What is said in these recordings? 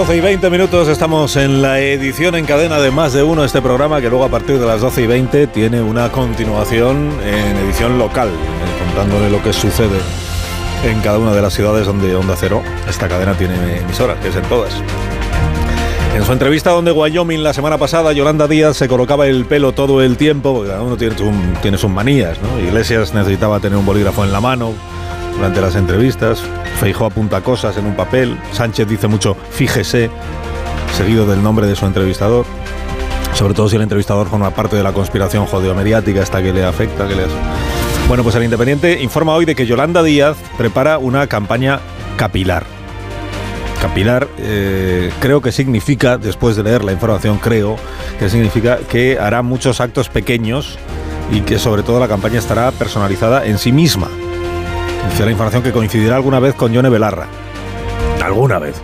12 y 20 minutos estamos en la edición en cadena de más de uno este programa que luego a partir de las 12 y 20 tiene una continuación en edición local, eh, contándole lo que sucede en cada una de las ciudades donde Onda Cero, esta cadena tiene emisoras, que es en todas. En su entrevista donde Wyoming la semana pasada, Yolanda Díaz se colocaba el pelo todo el tiempo, porque cada uno tiene, un- tiene sus manías, ¿no? Iglesias necesitaba tener un bolígrafo en la mano durante las entrevistas, Feijó apunta cosas en un papel, Sánchez dice mucho fíjese, seguido del nombre de su entrevistador, sobre todo si el entrevistador forma parte de la conspiración judeo-mediática hasta que le afecta, que le hace. Bueno, pues el Independiente informa hoy de que Yolanda Díaz prepara una campaña capilar. Capilar eh, creo que significa, después de leer la información, creo que significa que hará muchos actos pequeños y que sobre todo la campaña estará personalizada en sí misma. Dice la información que coincidirá alguna vez con Yone Belarra. Alguna vez.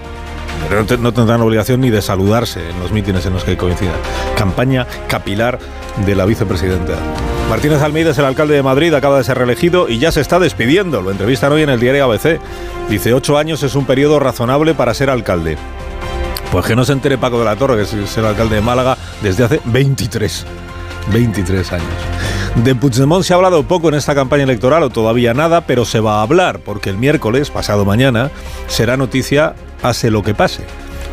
Pero no, te- no tendrán obligación ni de saludarse en los mítines en los que coincidan. Campaña capilar de la vicepresidenta. Martínez Almeida es el alcalde de Madrid, acaba de ser reelegido y ya se está despidiendo. Lo entrevistan hoy en el diario ABC. Dice, ocho años es un periodo razonable para ser alcalde. Pues que no se entere Paco de la Torre, que es el alcalde de Málaga desde hace 23. 23 años. De Puigdemont se ha hablado poco en esta campaña electoral o todavía nada, pero se va a hablar porque el miércoles, pasado mañana, será noticia pase lo que pase.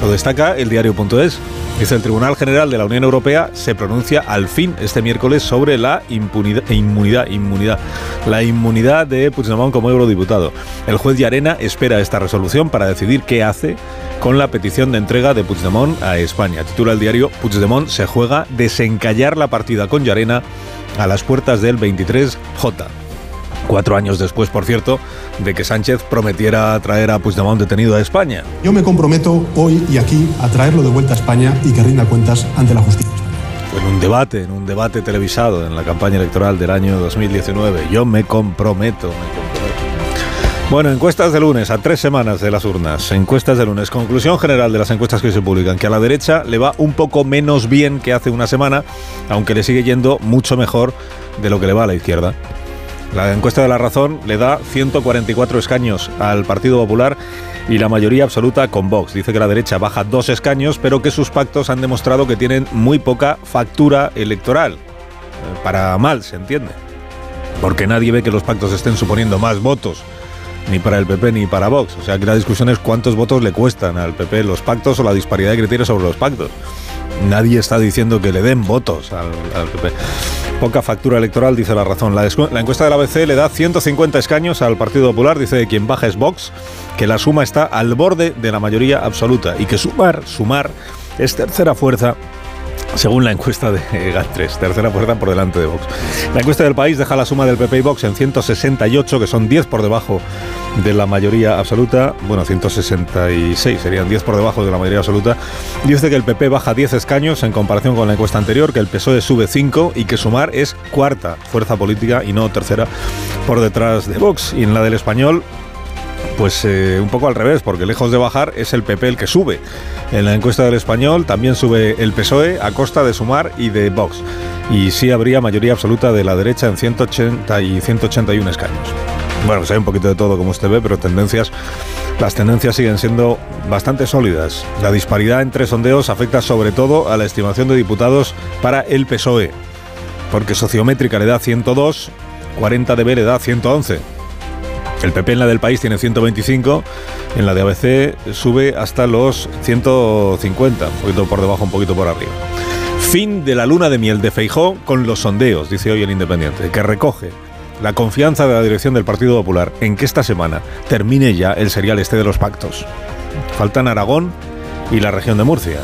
Lo destaca el diario.es. Dice el Tribunal General de la Unión Europea se pronuncia al fin este miércoles sobre la impunidad, inmunidad, inmunidad, la inmunidad de Puigdemont como eurodiputado. El juez Llarena espera esta resolución para decidir qué hace con la petición de entrega de Puigdemont a España. Titula el diario Puigdemont se juega desencallar la partida con Llarena a las puertas del 23J. Cuatro años después, por cierto, de que Sánchez prometiera traer a Puigdemont detenido a España. Yo me comprometo hoy y aquí a traerlo de vuelta a España y que rinda cuentas ante la justicia. En un debate, en un debate televisado en la campaña electoral del año 2019. Yo me comprometo, me comprometo. Bueno, encuestas de lunes, a tres semanas de las urnas. Encuestas de lunes. Conclusión general de las encuestas que se publican, que a la derecha le va un poco menos bien que hace una semana, aunque le sigue yendo mucho mejor de lo que le va a la izquierda. La encuesta de la razón le da 144 escaños al Partido Popular y la mayoría absoluta con Vox. Dice que la derecha baja dos escaños, pero que sus pactos han demostrado que tienen muy poca factura electoral. Eh, Para mal, se entiende. Porque nadie ve que los pactos estén suponiendo más votos, ni para el PP ni para Vox. O sea, que la discusión es cuántos votos le cuestan al PP los pactos o la disparidad de criterios sobre los pactos. Nadie está diciendo que le den votos al, al PP. Poca factura electoral, dice la razón. La, encuesta de la ABC le da 150 escaños al Partido Popular, dice quien baja es Vox, que la suma está al borde de la mayoría absoluta y que sumar, sumar, es tercera fuerza según la encuesta de GAT3, tercera fuerza por delante de Vox. La encuesta del país deja la suma del PP y Vox en 168, que son 10 por debajo de la mayoría absoluta. Bueno, 166 serían 10 por debajo de la mayoría absoluta. Dice que el PP baja 10 escaños en comparación con la encuesta anterior, que el PSOE sube 5 y que sumar es cuarta fuerza política y no tercera por detrás de Vox. Y en la del español, pues eh, un poco al revés, porque lejos de bajar es el PP el que sube. En la encuesta del español también sube el PSOE a costa de Sumar y de Vox. Y sí habría mayoría absoluta de la derecha en 180 y 181 escaños. Bueno, pues hay un poquito de todo como usted ve, pero tendencias, las tendencias siguen siendo bastante sólidas. La disparidad entre sondeos afecta sobre todo a la estimación de diputados para el PSOE, porque sociométrica le da 102, 40 dB le da 111. El PP en la del país tiene 125, en la de ABC sube hasta los 150, un poquito por debajo, un poquito por arriba. Fin de la luna de miel de Feijó con los sondeos, dice hoy el Independiente, que recoge la confianza de la dirección del Partido Popular en que esta semana termine ya el serial este de los pactos. Faltan Aragón y la región de Murcia.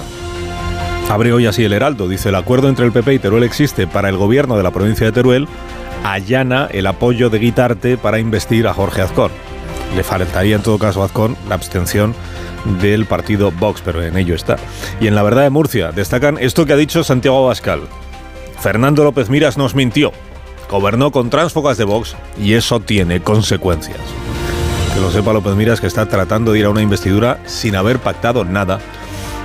Abre hoy así el Heraldo. Dice, el acuerdo entre el PP y Teruel existe para el gobierno de la provincia de Teruel allana el apoyo de Guitarte para investir a Jorge Azcón. Le faltaría en todo caso a Azcón la abstención del partido Vox, pero en ello está. Y en la verdad de Murcia destacan esto que ha dicho Santiago Abascal. Fernando López Miras nos mintió. Gobernó con transfogas de Vox y eso tiene consecuencias. Que lo sepa López Miras que está tratando de ir a una investidura sin haber pactado nada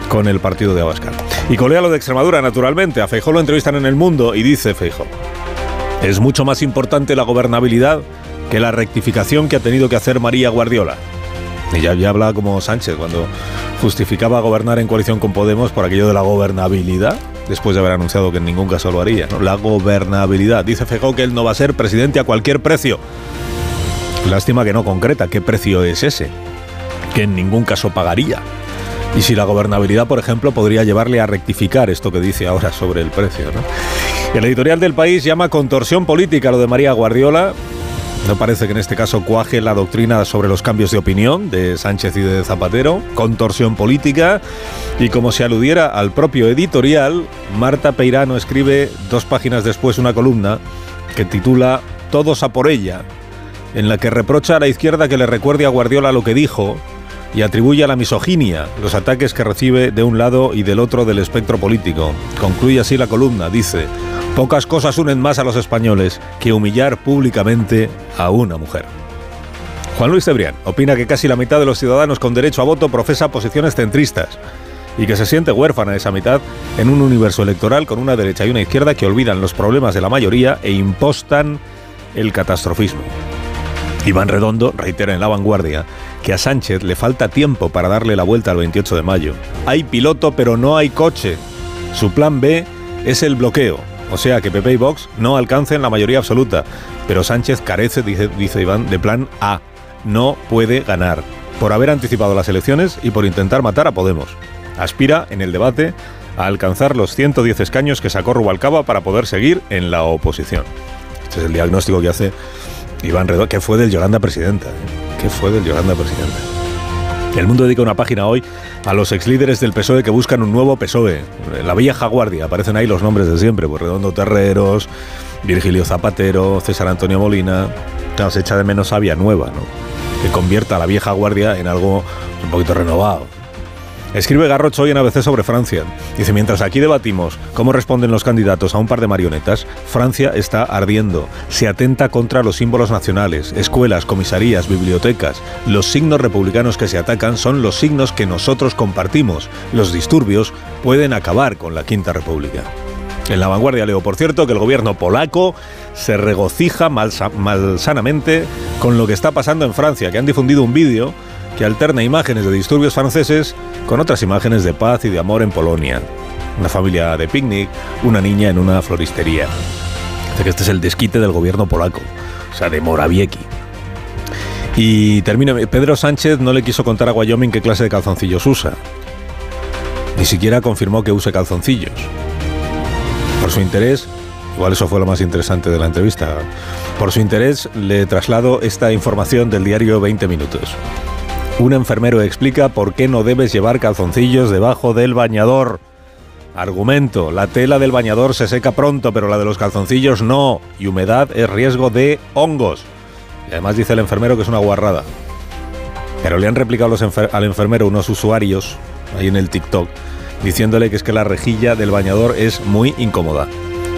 con el partido de Abascal. Y colea lo de Extremadura, naturalmente. A Feijó lo entrevistan en El Mundo y dice Feijó, es mucho más importante la gobernabilidad que la rectificación que ha tenido que hacer María Guardiola. Y ya, ya hablaba como Sánchez cuando justificaba gobernar en coalición con Podemos por aquello de la gobernabilidad, después de haber anunciado que en ningún caso lo haría. La gobernabilidad. Dice Fejó que él no va a ser presidente a cualquier precio. Lástima que no concreta qué precio es ese, que en ningún caso pagaría. Y si la gobernabilidad, por ejemplo, podría llevarle a rectificar esto que dice ahora sobre el precio. El editorial del país llama contorsión política lo de María Guardiola. No parece que en este caso cuaje la doctrina sobre los cambios de opinión de Sánchez y de Zapatero, contorsión política, y como se aludiera al propio editorial, Marta Peirano escribe dos páginas después una columna que titula Todos a por ella, en la que reprocha a la izquierda que le recuerde a Guardiola lo que dijo y atribuye a la misoginia los ataques que recibe de un lado y del otro del espectro político. Concluye así la columna, dice, Pocas cosas unen más a los españoles que humillar públicamente a una mujer. Juan Luis Cebrián opina que casi la mitad de los ciudadanos con derecho a voto profesa posiciones centristas y que se siente huérfana esa mitad en un universo electoral con una derecha y una izquierda que olvidan los problemas de la mayoría e impostan el catastrofismo. Iván Redondo reitera en La Vanguardia que a Sánchez le falta tiempo para darle la vuelta al 28 de mayo. Hay piloto pero no hay coche. Su plan B es el bloqueo, o sea que PP y Vox no alcancen la mayoría absoluta. Pero Sánchez carece, dice, dice Iván, de plan A. No puede ganar. Por haber anticipado las elecciones y por intentar matar a Podemos. Aspira, en el debate, a alcanzar los 110 escaños que sacó Rubalcaba para poder seguir en la oposición. Este es el diagnóstico que hace Iván Redó, que fue del Yolanda Presidenta. ¿eh? ¿Qué fue del Yolanda Presidenta? El Mundo dedica una página hoy a los ex líderes del PSOE que buscan un nuevo PSOE. La vieja guardia, aparecen ahí los nombres de siempre, pues Redondo Terreros, Virgilio Zapatero, César Antonio Molina. Se echa de menos a Nueva, ¿no? Que convierta a la vieja guardia en algo un poquito renovado. Escribe Garrocho hoy en ABC sobre Francia. Dice, mientras aquí debatimos cómo responden los candidatos a un par de marionetas, Francia está ardiendo. Se atenta contra los símbolos nacionales, escuelas, comisarías, bibliotecas. Los signos republicanos que se atacan son los signos que nosotros compartimos. Los disturbios pueden acabar con la Quinta República. En la vanguardia leo, por cierto, que el gobierno polaco se regocija malsanamente con lo que está pasando en Francia, que han difundido un vídeo que alterna imágenes de disturbios franceses con otras imágenes de paz y de amor en Polonia. Una familia de picnic, una niña en una floristería. Este es el desquite del gobierno polaco, o sea, de Morawiecki. Y termina, Pedro Sánchez no le quiso contar a Wyoming qué clase de calzoncillos usa. Ni siquiera confirmó que use calzoncillos. Por su interés, igual eso fue lo más interesante de la entrevista, por su interés le traslado esta información del diario 20 Minutos. Un enfermero explica por qué no debes llevar calzoncillos debajo del bañador. Argumento, la tela del bañador se seca pronto, pero la de los calzoncillos no, y humedad es riesgo de hongos. Y además dice el enfermero que es una guarrada. Pero le han replicado al enfermero unos usuarios, ahí en el TikTok, diciéndole que es que la rejilla del bañador es muy incómoda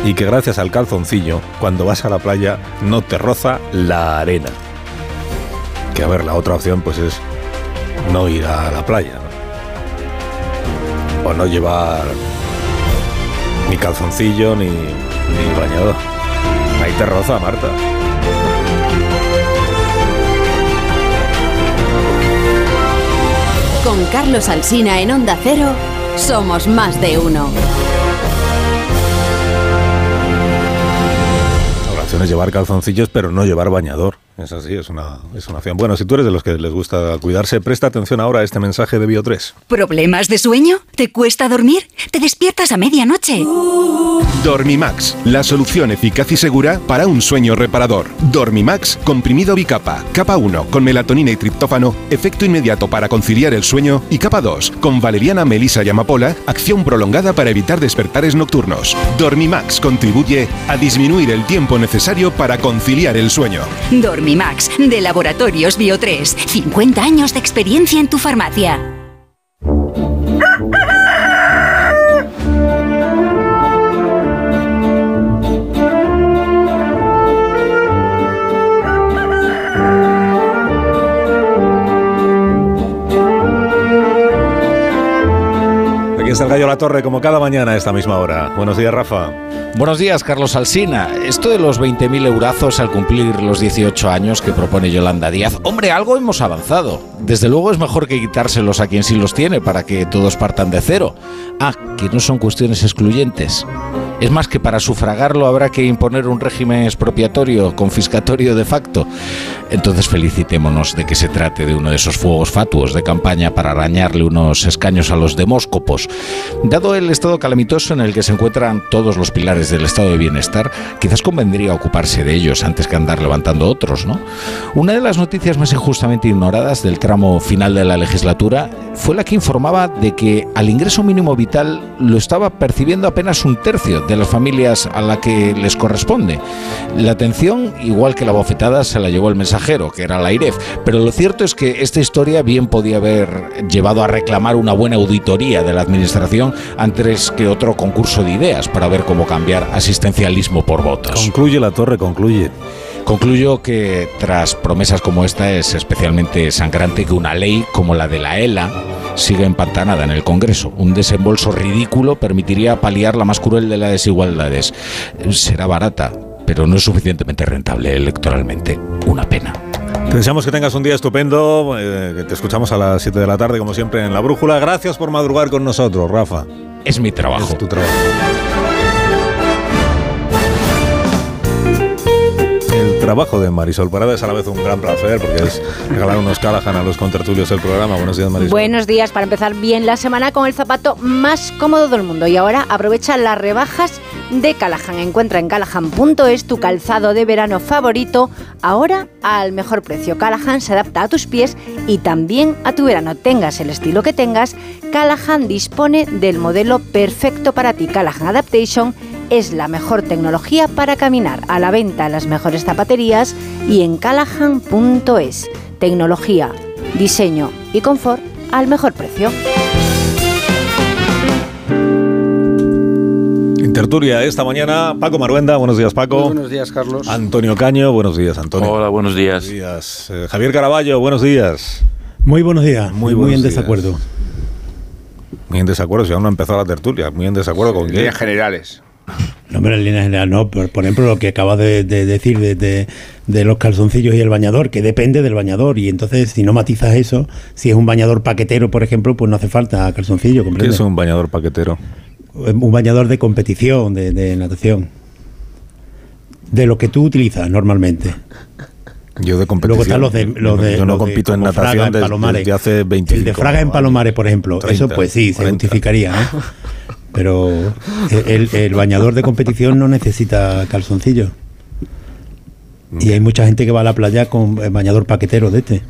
y que gracias al calzoncillo, cuando vas a la playa, no te roza la arena. Que a ver, la otra opción pues es no ir a la playa. O no llevar ni calzoncillo ni, ni bañador. Ahí te roza, Marta. Con Carlos Alsina en Onda Cero, somos más de uno. La oración es llevar calzoncillos, pero no llevar bañador. Es así, es una, es una opción. Bueno, si tú eres de los que les gusta cuidarse, presta atención ahora a este mensaje de Bio3. ¿Problemas de sueño? ¿Te cuesta dormir? ¿Te despiertas a medianoche? Dormimax, la solución eficaz y segura para un sueño reparador. Dormimax, comprimido bicapa. Capa 1, con melatonina y triptófano, efecto inmediato para conciliar el sueño. Y capa 2, con valeriana, melisa y amapola, acción prolongada para evitar despertares nocturnos. Dormimax contribuye a disminuir el tiempo necesario para conciliar el sueño. Dormimax, de Laboratorios Bio3. 50 años de experiencia en tu farmacia. Está el Gallo La Torre, como cada mañana a esta misma hora. Buenos días, Rafa. Buenos días, Carlos Alsina. Esto de los 20.000 eurazos al cumplir los 18 años que propone Yolanda Díaz, hombre, algo hemos avanzado. Desde luego es mejor que quitárselos a quien sí los tiene para que todos partan de cero. Ah, que no son cuestiones excluyentes. Es más que para sufragarlo habrá que imponer un régimen expropiatorio, confiscatorio de facto. Entonces felicitémonos de que se trate de uno de esos fuegos fatuos de campaña para arañarle unos escaños a los demóscopos. Dado el estado calamitoso en el que se encuentran todos los pilares del estado de bienestar, quizás convendría ocuparse de ellos antes que andar levantando otros, ¿no? Una de las noticias más injustamente ignoradas del tramo final de la legislatura fue la que informaba de que al ingreso mínimo vital lo estaba percibiendo apenas un tercio de las familias a la que les corresponde. La atención, igual que la bofetada, se la llevó el mensajero, que era la IREF, pero lo cierto es que esta historia bien podía haber llevado a reclamar una buena auditoría de la administración antes que otro concurso de ideas para ver cómo cambiar asistencialismo por votos. Concluye La Torre, concluye. Concluyo que tras promesas como esta es especialmente sangrante que una ley como la de la ELA siga empantanada en el Congreso. Un desembolso ridículo permitiría paliar la más cruel de las desigualdades. Será barata, pero no es suficientemente rentable electoralmente. Una pena. Te deseamos que tengas un día estupendo, eh, te escuchamos a las 7 de la tarde, como siempre, en La Brújula. Gracias por madrugar con nosotros, Rafa. Es mi trabajo. Es tu trabajo. Trabajo de Marisol Parada es a la vez un gran placer porque es regalar unos Callahan a los contertulios del programa. Buenos días, Marisol. Buenos días, para empezar bien la semana con el zapato más cómodo del mundo. Y ahora aprovecha las rebajas de Callahan. Encuentra en callahan.es tu calzado de verano favorito, ahora al mejor precio. Callahan se adapta a tus pies y también a tu verano. Tengas el estilo que tengas, Callahan dispone del modelo perfecto para ti. Callahan Adaptation es la mejor tecnología para caminar. A la venta en las mejores zapaterías y en callahan.es. Tecnología, diseño y confort al mejor precio. Tertulia esta mañana, Paco Maruenda, buenos días Paco. Muy buenos días Carlos. Antonio Caño, buenos días Antonio. Hola, buenos días. Buenos días. Eh, Javier Caraballo, buenos días. Muy buenos días, Muy muy, buenos en días. desacuerdo. Muy en desacuerdo, si aún no ha empezado la tertulia, muy en desacuerdo con qué. Líneas generales. No, pero en línea general no, por, por ejemplo lo que acabas de, de decir de, de- de los calzoncillos y el bañador, que depende del bañador y entonces si no matizas eso, si es un bañador paquetero, por ejemplo, pues no hace falta calzoncillo, ¿Qué es un bañador paquetero? Un bañador de competición, de, de natación. De lo que tú utilizas normalmente. Yo de competición. Luego están los de, los de yo no los de compito en natación desde, Palomares. desde hace 25 El de Fraga en. Palomares, por ejemplo. 30, eso pues sí, se 40. justificaría, ¿no? Pero el, el bañador de competición no necesita calzoncillo. Y hay mucha gente que va a la playa con el bañador paquetero de este.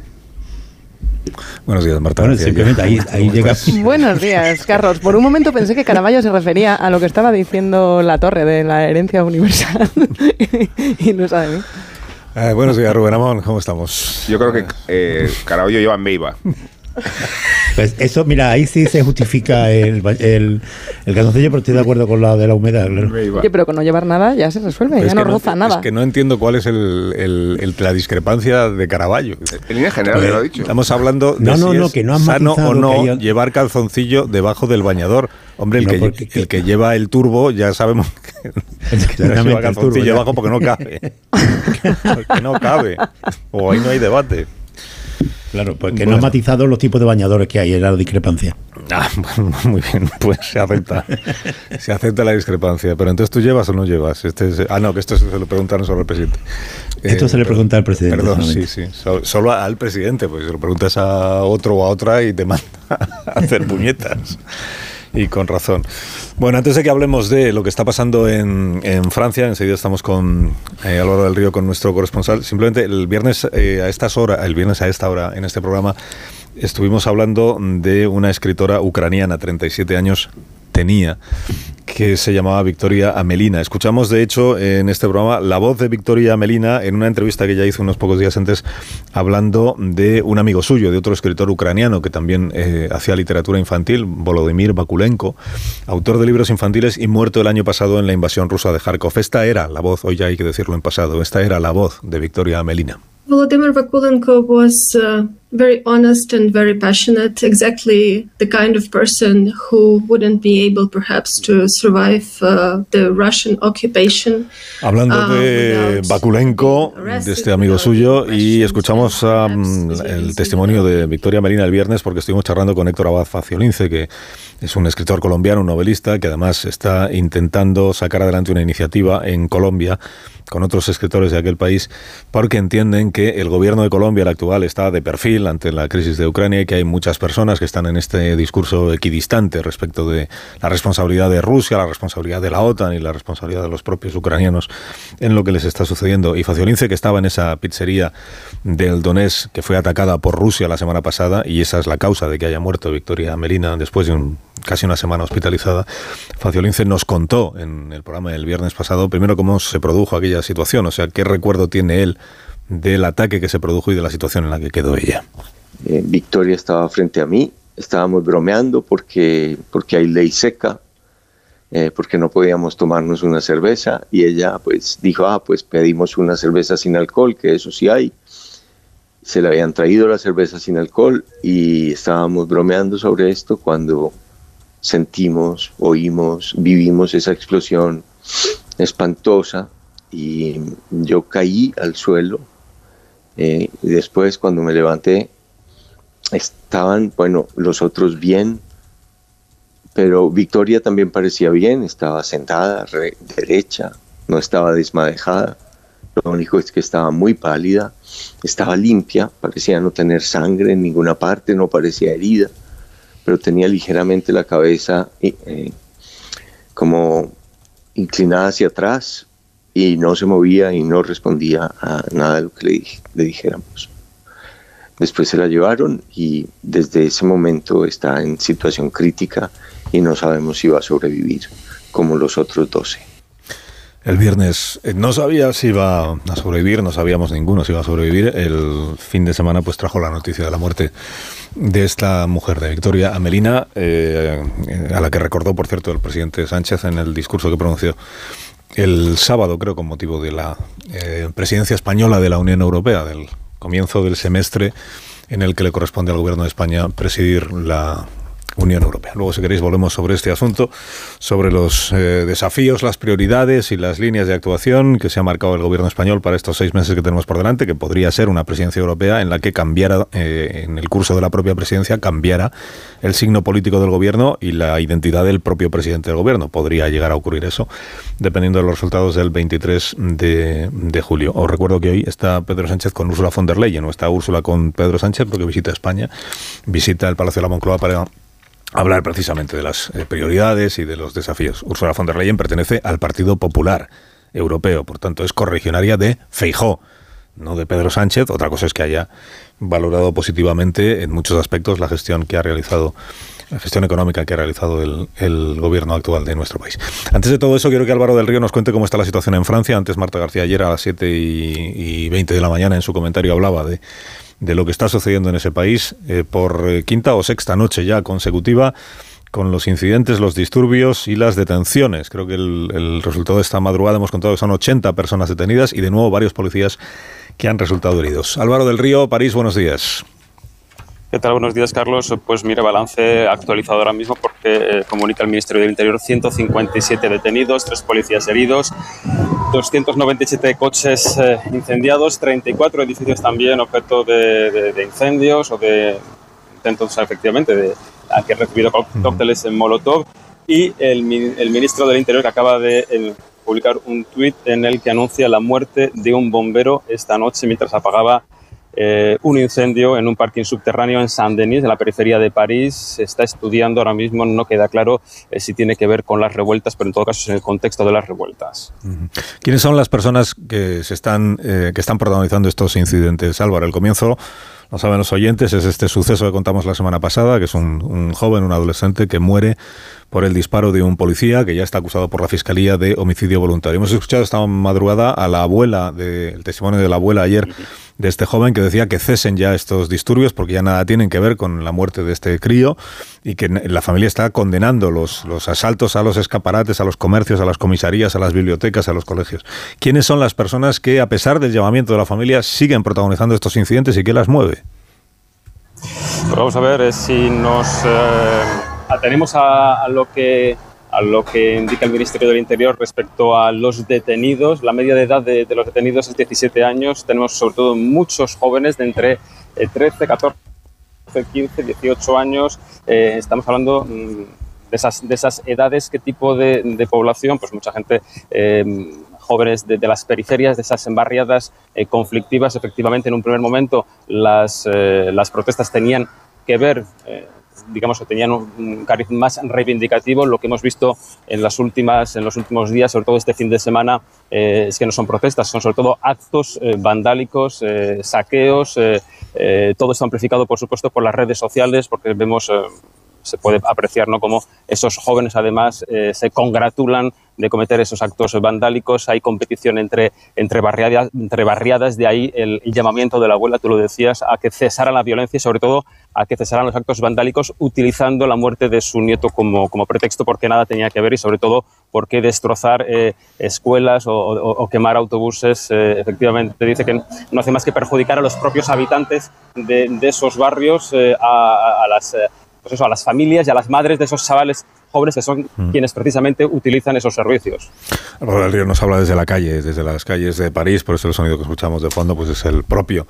Buenos días, Marta. Bueno, simplemente ahí, ahí. Buenos días, Carlos. Por un momento pensé que Caraballo se refería a lo que estaba diciendo la torre de la herencia universal. y no sabe mí. Eh, buenos días, Rubén Amón, ¿cómo estamos? Yo creo que eh, Caraballo lleva en. Pues eso, mira, ahí sí se justifica el, el, el calzoncillo, pero estoy de aculo con la de la humedad. claro. Oye, pero con no llevar nada ya se resuelve, Es ya no que roza es nada. que no entiendo cuál es el, el- el- la discrepancia de Caraballo. En línea general, lo he dicho. Estamos hablando de No, no, si no, es que no sano o que no llevar calzoncillo debajo del bañador. Hombre, el, No, que, porque- el que lleva el turbo ya sabemos que, que no lleva calzoncillo turbo, ya. debajo porque no cabe. porque no cabe. O ahí no hay debate. Claro, porque no ha matizado los tipos de bañadores que hay, era la discrepancia. Ah, bueno, muy bien, pues se acepta. se acepta la discrepancia. Pero entonces tú llevas o no llevas. Este es- ah, no, que esto se lo preguntaron sobre el presidente. Esto se le pregunta al presidente Perdón, sí, solamente. sí. So- Solo al presidente, pues se lo preguntas a otro o a otra y te manda a hacer puñetas. Y con razón. Bueno, antes de que hablemos de lo que está pasando en, Francia, enseguida estamos con eh, Álvaro del Río, con nuestro corresponsal. Simplemente el viernes eh, a estas horas, el viernes a esta hora en este programa, estuvimos hablando de una escritora ucraniana, 37 años tenía, que se llamaba Victoria Amelina. Escuchamos, de hecho, en este programa la voz de Victoria Amelina en una entrevista que ella hizo unos pocos días antes, hablando de un amigo suyo, de otro escritor ucraniano que también eh, hacía literatura infantil, Volodymyr Bakulenko, autor de libros infantiles y muerto el año pasado en la invasión rusa de Kharkov. Esta era la voz, hoy ya hay que decirlo en pasado, esta era la voz de Victoria Amelina. Volodymyr Vakulenko was uh, very honest and very passionate, exactly the kind of person who wouldn't be able perhaps to survive uh, the Russian occupation. Hablando Ah, de without Bakulenko, de este amigo suyo, y escuchamos um, el testimonio de Victoria Melina el viernes porque estuvimos charlando con Héctor Abad Faciolince, que es un escritor colombiano, un novelista, que además está intentando sacar adelante una iniciativa en Colombia con otros escritores de aquel país, porque entienden que el gobierno de Colombia, el actual, está de perfil ante la crisis de Ucrania y que hay muchas personas que están en este discurso equidistante respecto de la responsabilidad de Rusia, la responsabilidad de la OTAN y la responsabilidad de los propios ucranianos en lo que les está sucediendo. Y Faciolince, que estaba en esa pizzería del Donetsk que fue atacada por Rusia la semana pasada, y esa es la causa de que haya muerto Victoria Melina después de casi una semana hospitalizada, Faciolince nos contó en el programa del viernes pasado, primero cómo se produjo aquella situación, o sea, qué recuerdo tiene él del ataque que se produjo y de la situación en la que quedó ella. Eh, Victoria estaba frente a mí, estábamos bromeando porque, porque hay ley seca, eh, porque no podíamos tomarnos una cerveza y ella pues dijo, ah, pues pedimos una cerveza sin alcohol, que eso sí hay. Se le habían traído la cerveza sin alcohol y estábamos bromeando sobre esto cuando sentimos, oímos, vivimos esa explosión espantosa y yo caí al suelo eh, después cuando me levanté estaban, bueno, los otros bien, pero Victoria también parecía bien, estaba sentada, re- derecha, no estaba desmadejada, lo único es que estaba muy pálida, estaba limpia, parecía no tener sangre en ninguna parte, no parecía herida, pero tenía ligeramente la cabeza eh, eh, como inclinada hacia atrás y no se movía y no respondía a nada de lo que le, le dijéramos. Después se la llevaron y desde ese momento está en situación crítica y no sabemos si va a sobrevivir como los otros 12. El viernes eh, no sabía si iba a sobrevivir, no sabíamos ninguno si iba a sobrevivir. El fin de semana pues trajo la noticia de la muerte de esta mujer, de Victoria Amelina, eh, a la que recordó, por cierto, el presidente Sánchez en el discurso que pronunció el sábado, creo, con motivo de la eh, presidencia española de la Unión Europea, del comienzo del semestre en el que le corresponde al Gobierno de España presidir la Unión Europea. Luego, si queréis, volvemos sobre este asunto, sobre los eh, desafíos, las prioridades y las líneas de actuación que se ha marcado el Gobierno español para estos seis meses que tenemos por delante, que podría ser una presidencia europea en la que cambiara, eh, en el curso de la propia presidencia, cambiara el signo político del Gobierno y la identidad del propio presidente del Gobierno. Podría llegar a ocurrir eso, dependiendo de los resultados del 23 de, de julio. Os recuerdo que hoy está Pedro Sánchez con Úrsula von der Leyen, no está Úrsula con Pedro Sánchez porque visita España, visita el Palacio de la Moncloa para hablar precisamente de las eh, prioridades y de los desafíos. Ursula von der Leyen pertenece al Partido Popular Europeo, por tanto es corregionaria de Feijó, no de Pedro Sánchez. Otra cosa es que haya valorado positivamente en muchos aspectos la gestión que ha realizado la gestión económica que ha realizado el, gobierno actual de nuestro país. Antes de todo eso, quiero que Álvaro del Río nos cuente cómo está la situación en Francia. Antes Marta García ayer a las 7 y, y 20 de la mañana en su comentario hablaba de de lo que está sucediendo en ese país eh, por eh, quinta o sexta noche ya consecutiva con los incidentes, los disturbios y las detenciones. Creo que el, el, resultado de esta madrugada hemos contado que son 80 personas detenidas y de nuevo varios policías que han resultado heridos. Álvaro del Río, París, buenos días. ¿Qué tal? Buenos días, Carlos. Pues mire, balance actualizado ahora mismo porque eh, comunica el Ministerio del Interior 157 detenidos, tres policías heridos, 297 coches eh, incendiados, 34 edificios también objeto de, de- de incendios o de intentos, efectivamente, de a que han recibido có- cócteles en Molotov. Y el, el ministro del Interior que acaba de eh, publicar un tuit en el que anuncia la muerte de un bombero esta noche mientras apagaba eh, un incendio en un parking subterráneo en Saint-Denis, en la periferia de París. Se está estudiando ahora mismo, no queda claro eh, si tiene que ver con las revueltas, pero en todo caso es en el contexto de las revueltas. ¿Quiénes son las personas que se están eh, que están protagonizando estos incidentes? Álvaro, el comienzo lo saben los oyentes, es este suceso que contamos la semana pasada, que es un joven, un adolescente que muere por el disparo de un policía que ya está acusado por la Fiscalía de homicidio voluntario. Hemos escuchado esta madrugada a la abuela, de, el testimonio de la abuela ayer de este joven que decía que cesen ya estos disturbios porque ya nada tienen que ver con la muerte de este crío y que la familia está condenando los, los asaltos a los escaparates, a los comercios, a las comisarías, a las bibliotecas, a los colegios. ¿Quiénes son las personas que, a pesar del llamamiento de la familia, siguen protagonizando estos incidentes y qué las mueve? Pues vamos a ver eh, si nos eh, atenemos a, a lo que a lo que indica el Ministerio del Interior respecto a los detenidos. La media de edad de, de los detenidos es 17 años. Tenemos sobre todo muchos jóvenes de entre eh, 13, 14, 15, 18 años. Eh, estamos hablando mm, de, esas, de esas edades. ¿Qué tipo de, de población? Pues mucha gente eh, jóvenes de, de, las periferias, de esas barriadas eh, conflictivas. Efectivamente, en un primer momento las, eh, las protestas tenían que ver, eh, digamos que tenían un, cariz más reivindicativo. Lo que hemos visto en, las últimas, en los últimos días, sobre todo este fin de semana, eh, es que no son protestas, son sobre todo actos eh, vandálicos, saqueos. todo está amplificado, por supuesto, por las redes sociales, porque vemos se puede apreciar ¿no? cómo esos jóvenes además eh, se congratulan de cometer esos actos vandálicos, hay competición entre, entre, barriadas, entre barriadas, de ahí el, llamamiento de la abuela, tú lo decías, a que cesara la violencia y sobre todo a que cesaran los actos vandálicos utilizando la muerte de su nieto como, como pretexto porque nada tenía que ver y sobre todo porque destrozar eh, escuelas o, quemar autobuses. Eh, efectivamente dice que no hace más que perjudicar a los propios habitantes de, esos barrios, eh, a, las pues eso, a las familias y a las madres de esos chavales jóvenes que son mm. quienes precisamente utilizan esos servicios. Del Río nos habla desde la calle, desde las calles de París, por eso el sonido que escuchamos de fondo pues es el propio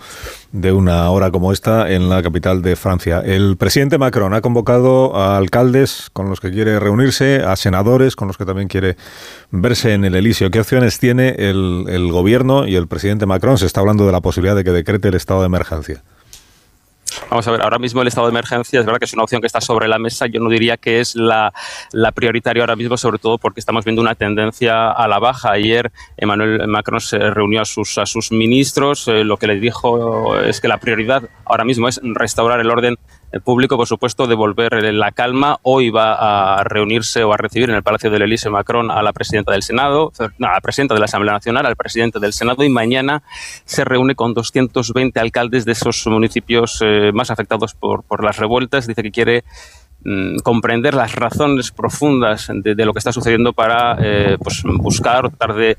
de una hora como esta en la capital de Francia. El presidente Macron ha convocado a alcaldes con los que quiere reunirse, a senadores con los que también quiere verse en el Elíseo. ¿Qué opciones tiene el, el gobierno y el presidente Macron? Se está hablando de la posibilidad de que decrete el estado de emergencia. Vamos a ver, ahora mismo el estado de emergencia es verdad que es una opción que está sobre la mesa. Yo no diría que es la, la, prioritaria ahora mismo, sobre todo porque estamos viendo una tendencia a la baja. Ayer Emmanuel Macron se reunió a sus, a sus ministros. Eh, lo que le dijo es que la prioridad ahora mismo es restaurar el orden público, por supuesto, devolver la calma. Hoy va a reunirse o a recibir en el Palacio del Elíseo Macron a la presidenta del Senado, a la presidenta de la Asamblea Nacional, al presidente del Senado y mañana se reúne con 220 alcaldes de esos municipios eh, más afectados por, por las revueltas. Dice que quiere mm, comprender las razones profundas de, de, lo que está sucediendo para eh, pues buscar o tratar de,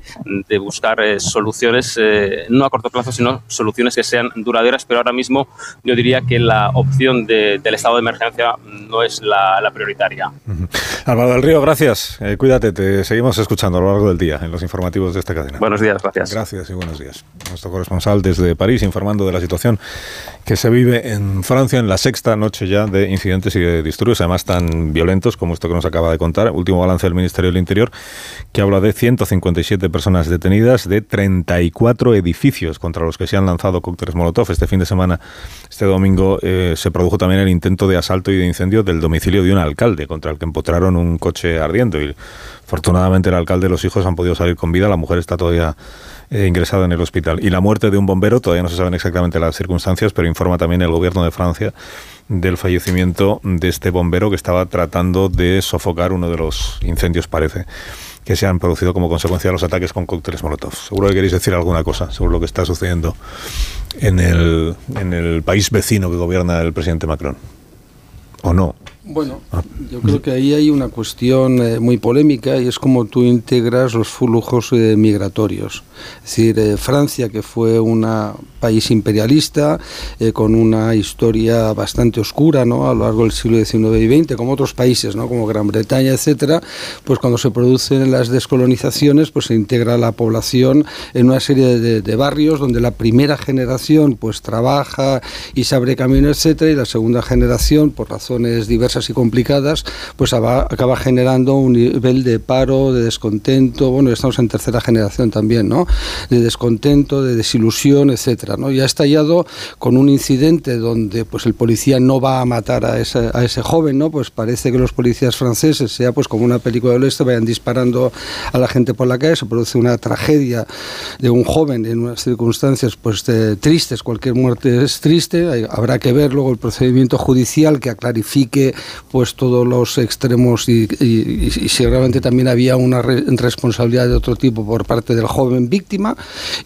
de buscar eh, soluciones eh, no a corto plazo sino soluciones que sean duraderas. Pero ahora mismo yo diría que la opción de, del estado de emergencia no es la, la prioritaria. Uh -huh. Álvaro del Río gracias. Eh, cuídate te seguimos escuchando a lo largo del día en los informativos de esta cadena. Buenos días gracias. Gracias y buenos días. Nuestro corresponsal desde París informando de la situación que se vive en Francia en la sexta noche ya de incidentes y de disturbios además tan violentos como esto que nos acaba de contar. Último balance del Ministerio del Interior que habla de 157 personas detenidas de 34 edificios contra los que se han lanzado cócteles Molotov. Este fin de semana, este domingo, eh, se produjo también el intento de asalto y de incendio del domicilio de un alcalde contra el que empotraron un coche ardiendo afortunadamente el alcalde y los hijos han podido salir con vida. La mujer está todavía eh, ingresada en el hospital. Y la muerte de un bombero, todavía no se saben exactamente las circunstancias, pero informa también el gobierno de Francia del fallecimiento de este bombero que estaba tratando de sofocar uno de los incendios, parece, que se han producido como consecuencia de los ataques con cócteles Molotov. Seguro que queréis decir alguna cosa sobre lo que está sucediendo en el, en el país vecino que gobierna el presidente Macron. ¿O no? Bueno, yo creo que ahí hay una cuestión eh, muy polémica y es cómo tú integras los flujos eh, migratorios. Es decir, eh, Francia, que fue un país imperialista, con una historia bastante oscura ¿no? a lo largo del siglo XIX y XX, como otros países, ¿no? como Gran Bretaña, etcétera, pues cuando se producen las descolonizaciones, pues se integra la población en una serie de, de barrios donde la primera generación pues trabaja y se abre camino, etcétera, y la segunda generación, por razones diversas, y complicadas, pues acaba generando un nivel de paro, de descontento, bueno, estamos en tercera generación también, ¿no? De descontento, de desilusión, etcétera, ¿no? Y ha estallado con un incidente donde pues el policía no va a matar a ese, joven, ¿no? Pues parece que los policías franceses, sea pues como una película del oeste, vayan disparando a la gente por la calle, se produce una tragedia de un joven en unas circunstancias pues tristes, cualquier muerte es triste, habrá que ver luego el procedimiento judicial que aclarifique pues todos los extremos y, si realmente también había una responsabilidad de otro tipo por parte del joven víctima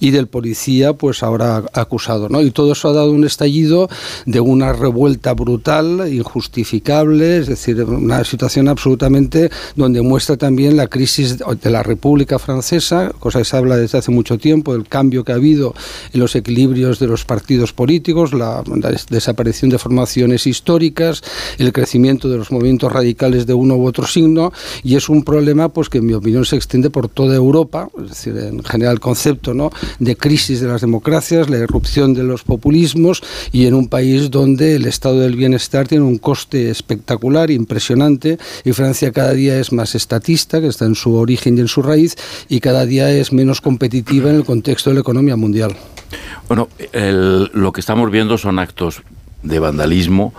y del policía pues ahora acusado ¿no? y todo eso ha dado un estallido de una revuelta brutal injustificable es decir una situación absolutamente donde muestra también la crisis de la República Francesa cosa que se habla desde hace mucho tiempo el cambio que ha habido en los equilibrios de los partidos políticos la desaparición de formaciones históricas el crecimiento de los movimientos radicales de uno u otro signo y es un problema pues que en mi opinión se extiende por toda Europa, es decir, en general el concepto ¿no? de crisis de las democracias, la irrupción de los populismos y en un país donde el estado del bienestar tiene un coste espectacular, impresionante y Francia cada día es más estatista, que está en su origen y en su raíz y cada día es menos competitiva en el contexto de la economía mundial. Bueno, lo que estamos viendo son actos de vandalismo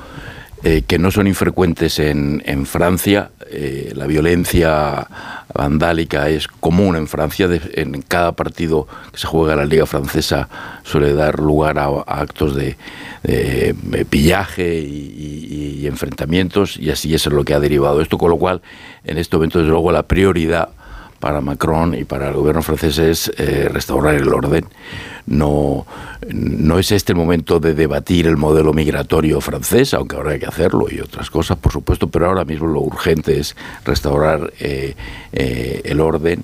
eh, que no son infrecuentes en, en Francia. Eh, la violencia vandálica es común en Francia. en cada partido que se juega en la Liga Francesa suele dar lugar a, actos de, pillaje y, y, enfrentamientos, y así es lo que ha derivado esto. Con lo cual, en este momento, desde luego, la prioridad para Macron y para el gobierno francés es eh, restaurar el orden. No, no es este el momento de debatir el modelo migratorio francés, aunque hay que hacerlo y otras cosas, por supuesto, pero ahora mismo lo urgente es restaurar eh, eh, el orden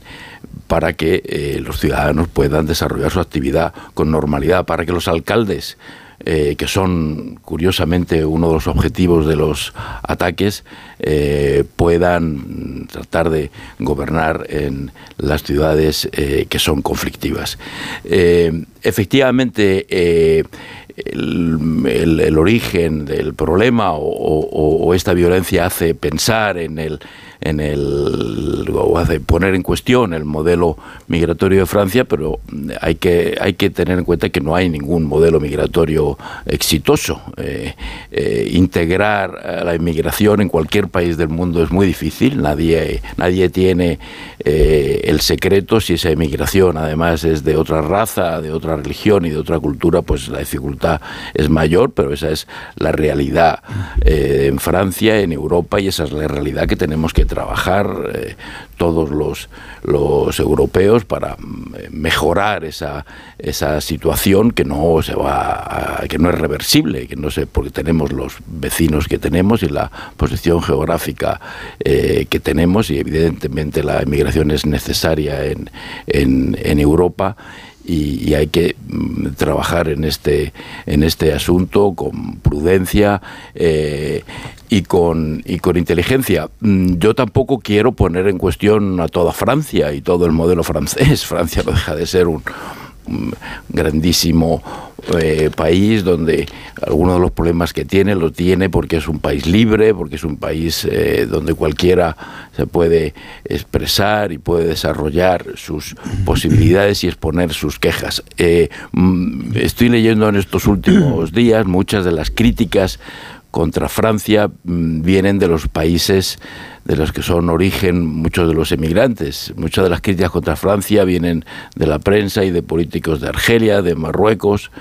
para que los ciudadanos puedan desarrollar su actividad con normalidad, para que los alcaldes eh, que son curiosamente uno de los objetivos de los ataques, eh, puedan tratar de gobernar en las ciudades eh, que son conflictivas. efectivamente, el, origen del problema o, esta violencia hace pensar en el en el o hace poner en cuestión el modelo migratorio de Francia, pero hay que hay que tener en cuenta que no hay ningún modelo migratorio exitoso. Eh, eh, integrar la inmigración en cualquier país del mundo es muy difícil. Nadie nadie tiene eh, el secreto si esa inmigración además es de otra raza, de otra religión y de otra cultura, pues la dificultad es mayor, pero esa es la realidad eh, en Francia, en Europa, y esa es la realidad que tenemos que trabajar eh, todos los, los europeos para mm, mejorar esa, esa situación que no se va que no es reversible, que no sé, porque tenemos los vecinos que tenemos y la posición geográfica eh, que tenemos, y evidentemente la inmigración es necesaria en, en Europa y, hay que mm, trabajar en este, en este asunto con prudencia eh, y, con, y con inteligencia. Mm, yo tampoco quiero poner en cuestión a toda Francia y todo el modelo francés. Francia no deja de ser un, grandísimo eh, país donde algunos de los problemas que tiene lo tiene porque es un país libre, porque es un país eh, donde cualquiera se puede expresar y puede desarrollar sus posibilidades y exponer sus quejas. Eh, mm, estoy leyendo en estos últimos días muchas de las críticas contra Francia mm, vienen de los países de los que son origen muchos de los emigrantes. Muchas de las críticas contra Francia vienen de la prensa y de políticos de Argelia, de Marruecos,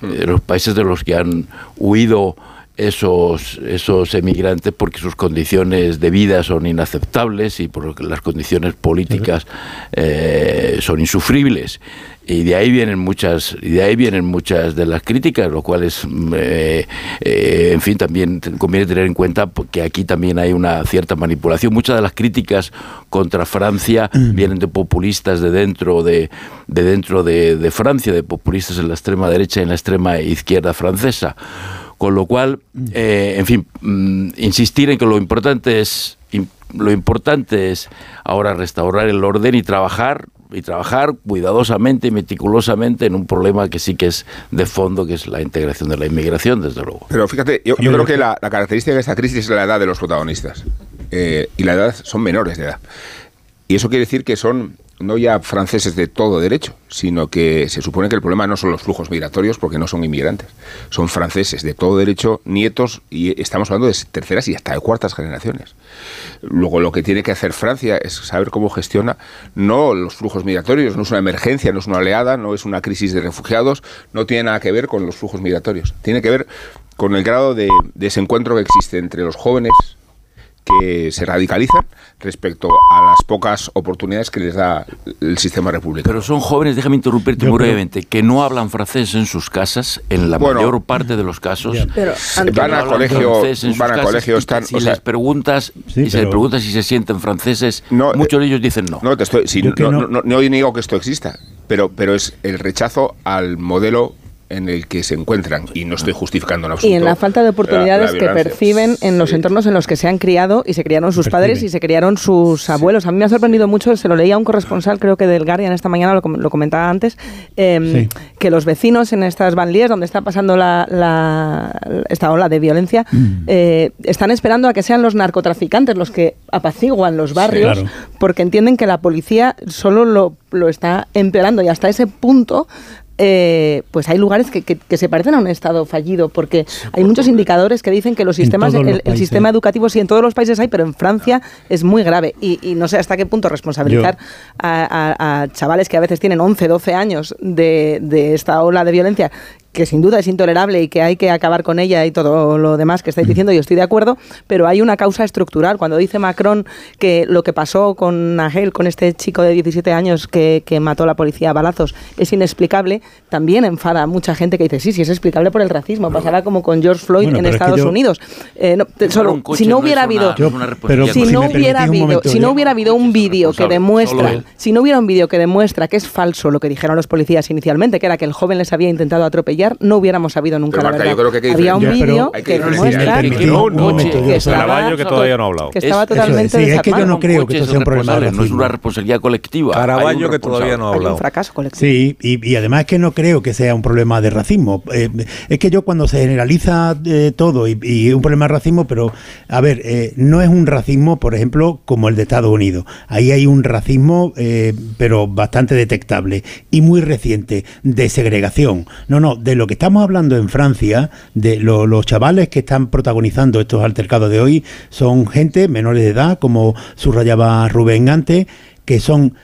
mm. de los países de los que han huido esos, esos emigrantes porque sus condiciones de vida son inaceptables y porque las condiciones políticas eh, son insufribles. Y de ahí vienen muchas y de ahí vienen muchas de las críticas lo cual es mm, eh, eh, en fin también conviene tener en cuenta que aquí también hay una cierta manipulación. Muchas de las críticas contra Francia vienen de populistas de dentro de, de dentro de, de Francia de populistas en la extrema derecha y en la extrema izquierda francesa con lo cual eh, en fin mm, insistir en que lo importante es lo importante es ahora restaurar el orden y trabajar y trabajar cuidadosamente y meticulosamente en un problema que sí que es de fondo, que es la integración de la inmigración, desde luego. Pero fíjate, yo, yo creo que la, la característica de esta crisis es la edad de los protagonistas. Eh, y la edad son menores de edad. Y eso quiere decir que son no ya franceses de todo derecho, sino que se supone que el problema no son los flujos migratorios, porque no son inmigrantes. Son franceses de todo derecho, nietos, y estamos hablando de terceras y hasta de cuartas generaciones. Luego, lo que tiene que hacer Francia es saber cómo gestiona no los flujos migratorios, no es una emergencia, no es una oleada, no es una crisis de refugiados, no tiene nada que ver con los flujos migratorios. Tiene que ver con el grado de desencuentro que existe entre los jóvenes que se radicalizan respecto a las pocas oportunidades que les da el sistema republicano. Pero son jóvenes, déjame interrumpirte muy brevemente, que no hablan francés en sus casas, en la Bueno, mayor parte de los casos. Pero, que van no a colegio- van a colegio, y están- Si o sea- les preguntas, Sí, y se les pero- pregunta si se sienten franceses, muchos de ellos dicen no. No, te estoy, no, que no, no- no- no niego que esto exista, pero, pero es el rechazo al modelo en el que se encuentran y no estoy justificando en absoluto. Y en la falta de oportunidades la que perciben en los entornos en los que se han criado y se criaron sus padres y se criaron sus abuelos. A mí me ha sorprendido mucho, se lo leía a un corresponsal, creo que del Guardian esta mañana, lo, com- lo comentaba antes, eh, que los vecinos en estas banlieues donde está pasando la, la- esta ola de violencia eh, están esperando a que sean los narcotraficantes los que apaciguan los barrios claro. porque entienden que la policía solo lo, lo está empeorando y hasta ese punto eh, pues hay lugares que, que- que se parecen a un estado fallido porque hay muchos indicadores que dicen que los sistemas el, los el países. sistema educativo sí en todos los países hay pero en Francia es muy grave y, y no sé hasta qué punto responsabilizar a, a- a chavales que a veces tienen 11 12 años de, de esta ola de violencia que sin duda es intolerable y que hay que acabar con ella y todo lo demás que estáis diciendo, yo estoy de acuerdo, pero hay una causa estructural. Cuando dice Macron que lo que pasó con Nagel, con este chico de 17 años que, que mató a la policía a balazos, es inexplicable, también enfada a mucha gente que dice, sí, sí, es explicable por el racismo. Pasará como con George Floyd Bueno, en pero es que Estados yo- Unidos. Eh, no, te- solo, si no hubiera habido... si, no hubiera habido, si no hubiera habido un vídeo que demuestra, si no hubiera un vídeo que demuestra que es falso lo que dijeron los policías inicialmente, que era que el joven les había intentado atropellar, no hubiéramos sabido nunca Pero, la verdad. yo creo que hay que Había un vídeo Hay que, demuestra que, un que estaba- que todavía no ha hablado. que estaba Eso es, totalmente sí, es que yo no creo que esto sea un problema de no es racismo. una responsabilidad colectiva. Caraballo, que todavía no ha Hay un hablado. fracaso colectivo. Sí, y, y además que no creo que sea un problema de racismo. Eh, es que yo cuando se generaliza eh, todo y, y un problema de racismo, pero a ver, eh, no es un racismo, por ejemplo, como el de Estados Unidos. Ahí hay un racismo, eh, pero bastante detectable y muy reciente, de segregación. No, no, de lo que estamos hablando en Francia, de lo- los chavales que están protagonizando estos altercados de hoy, son gente menores de edad, como subrayaba Rubén antes, que son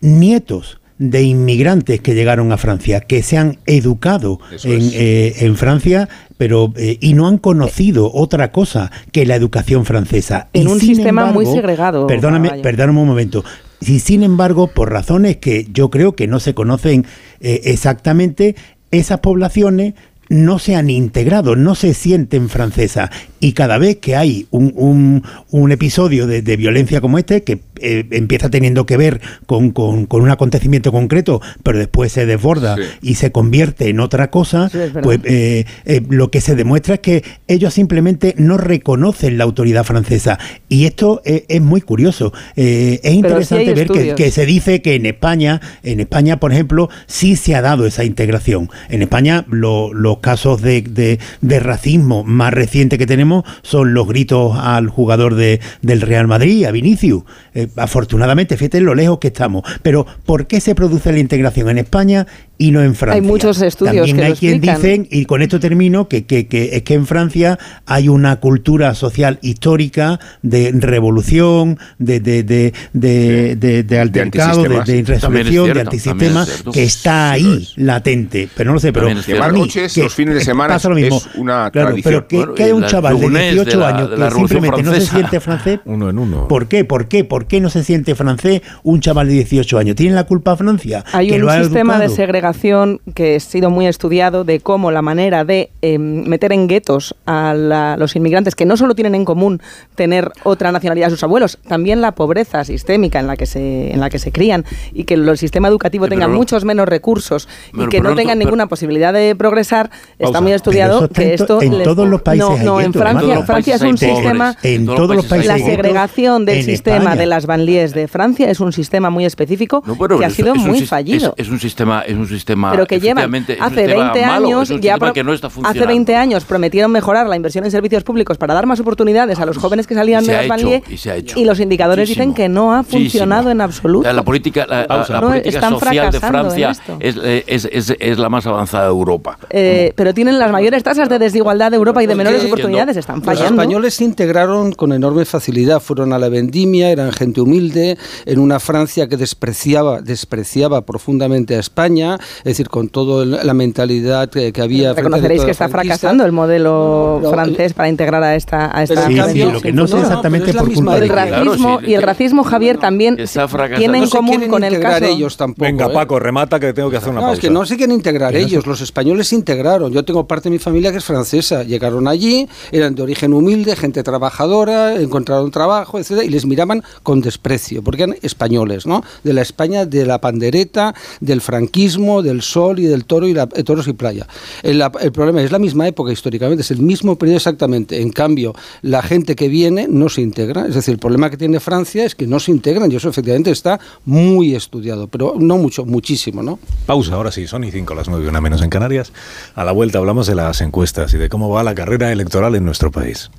nietos de inmigrantes que llegaron a Francia, que se han educado en, eh, en Francia, pero eh, y no han conocido otra cosa que la educación francesa. En Y un sistema muy segregado, Perdóname, perdóname un momento. Y sin embargo, por razones que yo creo que no se conocen eh, exactamente, esas poblaciones no se han integrado, no se sienten francesas. Y cada vez que hay un, un- un episodio de, de violencia como este, que eh, empieza teniendo que ver con, con- con un acontecimiento concreto, pero después se desborda y se convierte en otra cosa, es pues eh, eh, lo que se demuestra es que ellos simplemente no reconocen la autoridad francesa. Y esto eh, es muy curioso. Eh, es interesante ver que, que se dice que en España, en España, por ejemplo, sí se ha dado esa integración. En España, lo- los casos de, de- de racismo más recientes que tenemos son los gritos al jugador de- del Real Madrid, a Vinicius. Eh, afortunadamente, fíjate lo lejos que estamos. Pero, ¿por qué se produce la integración en España y no en Francia. Hay muchos estudios También que hay lo quien explican. dicen, y con esto termino, que, que, que es que en Francia hay una cultura social histórica de revolución, de, de, de, de, de, de altercado, de, es insurrección, de antisistema, es que está ahí latente. Pero no lo sé, pero es Noches, que los fines de semana pasa lo mismo. es una Claro, tradición. Pero que, Bueno, que hay un chaval de Lunes de 18 la- años que simplemente no se Francesa. siente francés. Uno en uno. ¿Por qué? ¿Por qué? ¿Por qué no se siente francés un chaval de 18 años? ¿Tiene la culpa Francia? Hay que un lo ha sistema de educado? Segregación que ha sido muy estudiado de cómo la manera de eh, meter en guetos a la- los inmigrantes que no solo tienen en común tener otra nacionalidad a sus abuelos, también la pobreza sistémica en la que se, en la que se crían y que el sistema educativo Sí, tenga no- muchos menos recursos y que no tengan ninguna posibilidad de progresar, está muy estudiado está que esto... en les- todos los países No, hay no, en Francia. Francia es un sistema... En todos los países La segregación del sistema España. de las banlieues de Francia es un sistema muy específico No, que ha sido muy fallido. Es, es un sistema, es un sistema pero que llevan hace sistema 20 malo, años ya que no está hace funcionando. 20 años prometieron mejorar la inversión en servicios públicos para dar más oportunidades a los jóvenes que salían de las banlieues y se ha hecho. y los indicadores Muchísimo. dicen que no ha funcionado Muchísimo. en absoluto. La, la política, la, la- la No, política están social de Francia es, es, es, es la más avanzada de Europa. Eh, pero tienen las mayores tasas de desigualdad de Europa y de menores oportunidades. Están Los fallando. españoles se integraron con enorme facilidad, fueron a la vendimia, eran gente humilde, en una Francia que despreciaba, despreciaba profundamente a España, es decir, con toda la mentalidad que, que había. Reconoceréis que está franquista. fracasando el modelo No, no, francés para integrar a esta, a esta Sí, sí, lo que no sé no, no, exactamente la por culpa de el racismo sí, y el racismo Javier también tiene en No común con el caso ellos tampoco. Venga, ¿eh? Paco, remata que tengo que hacer una No, pausa. es que no se quieren integrar ellos, los españoles se integraron. Yo tengo parte de mi familia que es francesa. Llegaron allí, eran de origen humilde, gente trabajadora, encontraron trabajo, etcétera, y les miraban con desprecio, porque eran españoles, ¿no? De la España de la pandereta, del franquismo, del sol y del toro y la, eh, toros y playa. El, problema es la misma época históricamente, es el mismo periodo exactamente. En cambio, la gente que viene no se integra. Es decir, el problema que tiene Francia es que no se integran y eso efectivamente está muy estudiado, pero no mucho, muchísimo, ¿no? Pausa, ahora sí, son y 5 las 9, una menos en Canarias. A la vuelta hablamos de las encuestas y de cómo va la carrera electoral en nuestro país.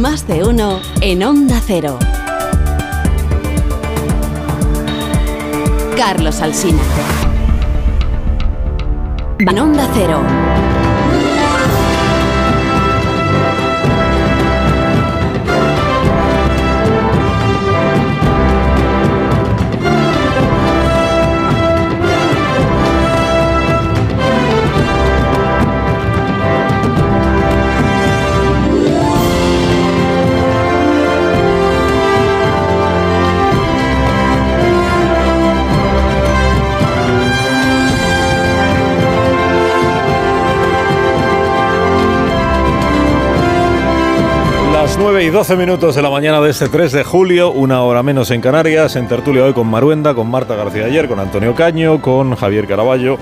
Más de uno en Onda Cero. Carlos Alsina. En Onda Cero. Las 9 y 12 minutos de la mañana de este 3 de julio, una hora menos en Canarias, en tertulia hoy con Maruenda, con Marta García ayer, con Antonio Caño, con Javier Caraballo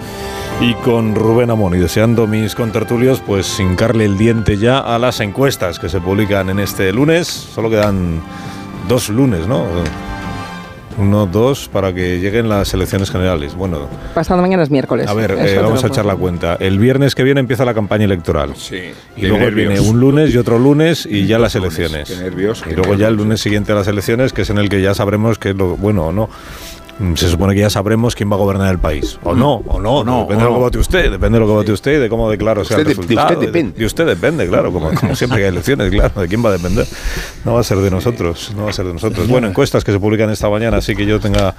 y con Rubén Amón. Y deseando mis contertulios, pues hincarle el diente ya a las encuestas que se publican en este lunes. Solo quedan dos lunes, ¿no? Uno, dos, para que lleguen las elecciones generales. Bueno, Pasado mañana es miércoles. a ver, eh, vamos a echar la cuenta. El viernes que viene empieza la campaña electoral. Sí. Y luego viene un lunes y otro lunes y ya las elecciones. Qué nervios. Y luego ya el lunes siguiente a las elecciones, que es en el que ya sabremos que es lo bueno o no. Mm, Se supone que ya sabremos quién va a gobernar el país. O no, o no, no, depende o de lo que vote usted, depende de lo que vote usted y de cómo declaro sea el de resultado. usted depende. De usted depende, claro, como, como siempre que hay elecciones, claro, de quién va a depender. No va a ser de nosotros, no va a ser de nosotros. Bueno, encuestas que se publican esta mañana, así que yo tenga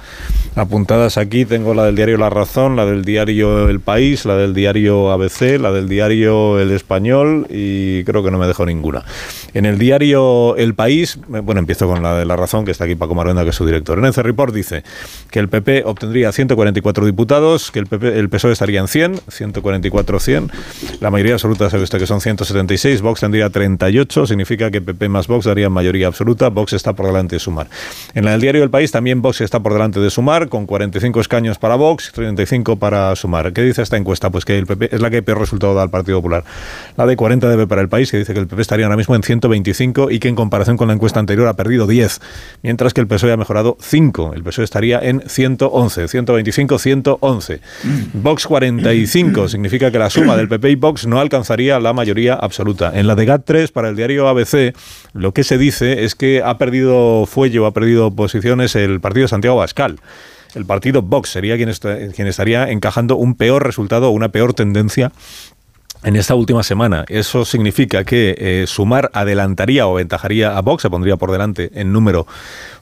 apuntadas aquí, tengo la del diario La Razón, la del diario El País, la del diario ABC, la del diario El Español y creo que no me dejo ninguna. En el diario El País, bueno, empiezo con la de La Razón, que está aquí Paco Maruenda, que es su director. En ese report dice que el PP obtendría 144 diputados, que el, PP, el PSOE estaría en 100, 144 100. La mayoría absoluta sabe usted que son 176, Vox tendría 38, significa que PP más Vox darían mayoría absoluta, Vox está por delante de Sumar. En del diario El País también Vox está por delante de Sumar, con 45 escaños para Vox y 35 para Sumar. ¿Qué dice esta encuesta? Pues que el PP es la que peor resultado da al Partido Popular. La de 40 debe para el país, que dice que el PP estaría ahora mismo en 125 y que en comparación con la encuesta anterior ha perdido 10, mientras que el PSOE ha mejorado 5. El PSOE estaría en 111, 125, 111. Vox 45 significa que la suma del PP y Vox no alcanzaría la mayoría absoluta. En la de GAT3 para el diario ABC, lo que se dice es que ha perdido fuelle o ha perdido posiciones el partido de Santiago Bascal. el partido Vox sería quien, quien estaría encajando un peor resultado, una peor tendencia en esta última semana. Eso significa que eh, Sumar adelantaría o ventajaría a Vox, se pondría por delante en número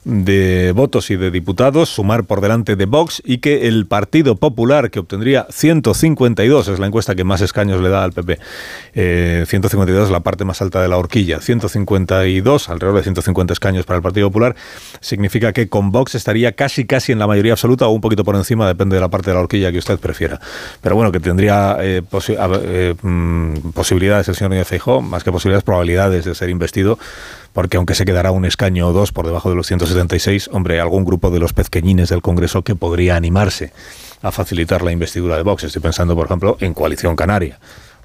de votos y de diputados, Sumar por delante de Vox y que el Partido Popular, que obtendría 152, es la encuesta que más escaños le da al PP, eh, 152 es la parte más alta de la horquilla, 152, alrededor de 150 escaños para el Partido Popular, significa que con Vox estaría casi casi en la mayoría absoluta o un poquito por encima, depende de la parte de la horquilla que usted prefiera. Pero bueno, que tendría eh, eh, mm, posibilidades el señor Núñez Feijóo, más que posibilidades, probabilidades de ser investido porque aunque se quedará un escaño o dos por debajo de los 176, hombre, algún grupo de los pezqueñines del Congreso que podría animarse a facilitar la investidura de Vox. Estoy pensando, por ejemplo, en Coalición Canaria.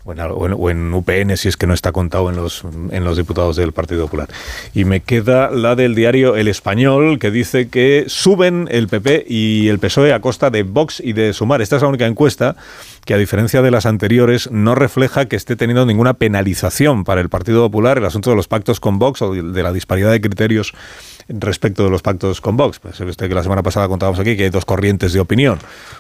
O en, UPN si es que no está contado en los, en los diputados del Partido Popular. Y me queda la del diario El Español, que dice que suben el PP y el PSOE a costa de Vox y de Sumar. Esta es la única encuesta que a diferencia de las anteriores no refleja que esté teniendo ninguna penalización para el Partido Popular el asunto de los pactos con Vox o de la disparidad de criterios respecto de los pactos con Vox. Pues usted que la semana pasada contábamos aquí que hay dos corrientes de opinión.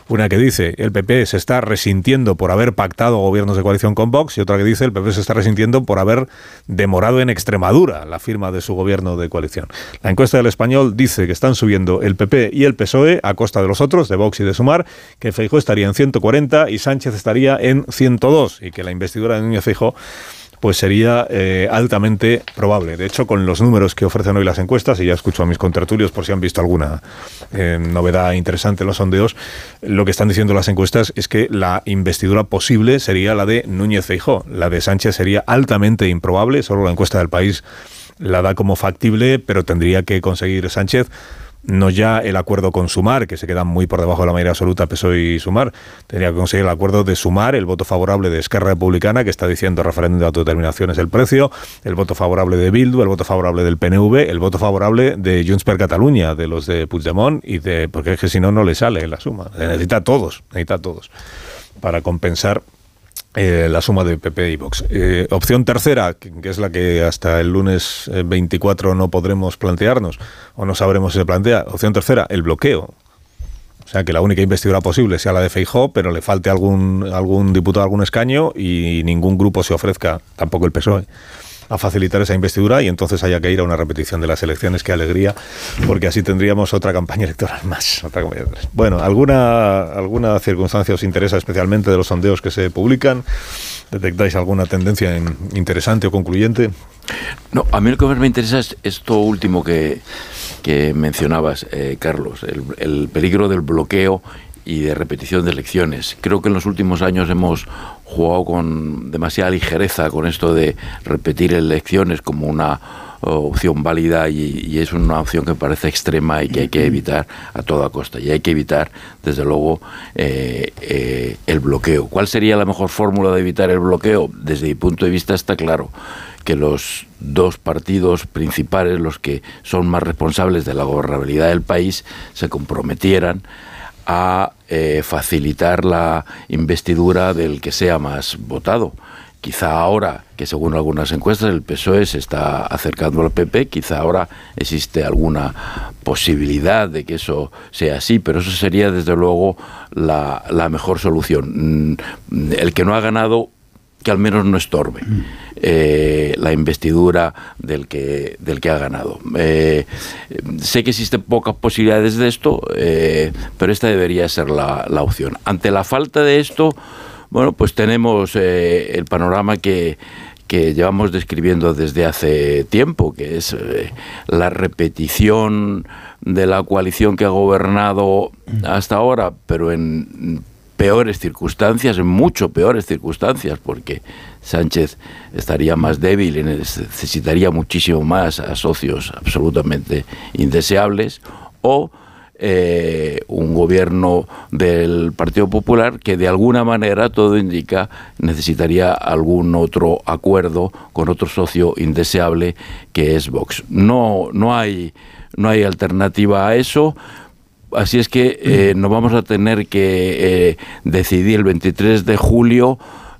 Una que dice el PP se está resintiendo por haber pactado gobiernos de coalición con Vox y otra que dice el PP se está resintiendo por haber demorado en Extremadura la firma de su gobierno de coalición. La encuesta del español dice que están subiendo el PP y el PSOE a costa de los otros, de Vox y de Sumar, que Feijó estaría en 140 y Sánchez estaría en 102 y que la investidura de Núñez Feijóo pues sería eh, altamente probable. De hecho, con los números que ofrecen hoy las encuestas, y ya escucho a mis contertulios por si han visto alguna eh, novedad interesante en los sondeos, lo que están diciendo las encuestas es que la investidura posible sería la de Núñez Feijó. La de Sánchez sería altamente improbable, solo la encuesta del país la da como factible, pero tendría que conseguir Sánchez no ya el acuerdo con Sumar, que se queda muy por debajo de la mayoría absoluta PSOE y Sumar, tendría que conseguir el acuerdo de Sumar, el voto favorable de Esquerra Republicana, que está diciendo referéndum de autodeterminación es el precio, el voto favorable de Bildu, el voto favorable del PNV, el voto favorable de Junts per Catalunya, de los de Puigdemont, y de, porque es que si no, no le sale la suma. Necesita todos, necesita todos para compensar eh, la suma de PP y Vox. Eh, opción tercera, que, es la que hasta el lunes 24 eh, no podremos plantearnos o no sabremos si se plantea. Opción tercera, el bloqueo. O sea, que la única investidura posible sea la de Feijó, pero le falte algún, algún diputado, algún escaño y ningún grupo se ofrezca, tampoco el PSOE a facilitar esa investidura y entonces haya que ir a una repetición de las elecciones. Qué alegría, porque así tendríamos otra campaña electoral más. bueno, ¿alguna, ¿alguna circunstancia os interesa especialmente de los sondeos que se publican? ¿Detectáis alguna tendencia interesante o concluyente? No, a mí lo que más me interesa es esto último que, que mencionabas, eh, Carlos, el, el peligro del bloqueo y de repetición de elecciones. Creo que en los últimos años hemos jugado con demasiada ligereza con esto de repetir elecciones como una opción válida y, es una opción que parece extrema y que hay que evitar a toda costa. Y hay que evitar, desde luego, eh, eh, el bloqueo. ¿Cuál sería la mejor fórmula de evitar el bloqueo? Desde mi punto de vista está claro que los dos partidos principales, los que son más responsables de la gobernabilidad del país, se comprometieran a eh, facilitar la investidura del que sea más votado. Quizá ahora, que según algunas encuestas el PSOE se está acercando al PP, quizá ahora existe alguna posibilidad de que eso sea así, pero eso sería desde luego la, la mejor solución. Mm, el que no ha ganado que al menos no estorbe eh, la investidura del que, del que ha ganado. Eh, sé que existen pocas posibilidades de esto, eh, pero esta debería ser la, la, opción. Ante la falta de esto, bueno, pues tenemos el panorama que, que llevamos describiendo desde hace tiempo, que es la repetición de la coalición que ha gobernado hasta ahora, pero en peores circunstancias, en mucho peores circunstancias, porque Sánchez estaría más débil y necesitaría muchísimo más a socios absolutamente indeseables, o eh, un gobierno del Partido Popular que de alguna manera, todo indica, necesitaría algún otro acuerdo con otro socio indeseable que es Vox. No, no, hay, no hay alternativa a eso Así es que eh, nos vamos a tener que eh, decidir el 23 de julio,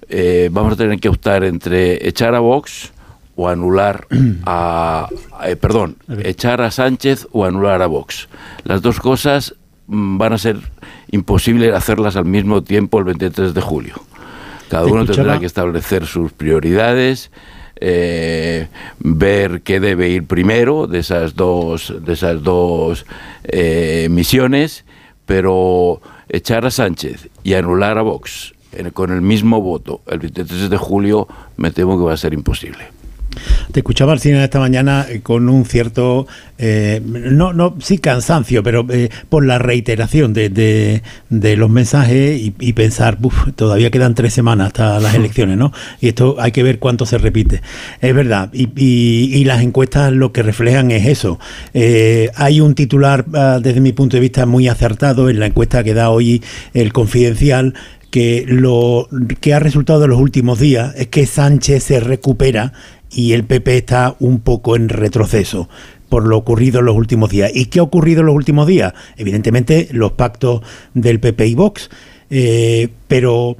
eh, vamos a tener que optar entre echar a Vox o anular a, perdón, echar a Sánchez o anular a Vox. Las dos cosas mm, van a ser imposibles hacerlas al mismo tiempo el 23 de julio. Cada uno tendrá que establecer sus prioridades, eh, ver qué debe ir primero de esas dos, de esas dos eh, misiones, pero echar a Sánchez y anular a Vox con el mismo voto el 23 de julio me temo que va a ser imposible. Te escuchaba al cine esta mañana eh, con un cierto, eh, no, no, sí cansancio, pero eh, por la reiteración de, de, los mensajes y, pensar, todavía quedan tres semanas hasta las elecciones, ¿no? Y esto hay que ver cuánto se repite. Es verdad, y, y, las encuestas lo que reflejan es eso. hay un titular, ah, desde mi punto de vista, muy acertado en la encuesta que da hoy el Confidencial que lo que ha resultado de los últimos días es que Sánchez se recupera y el PP está un poco en retroceso por lo ocurrido en los últimos días. ¿Y qué ha ocurrido en los últimos días? Evidentemente los pactos del PP y Vox, eh, pero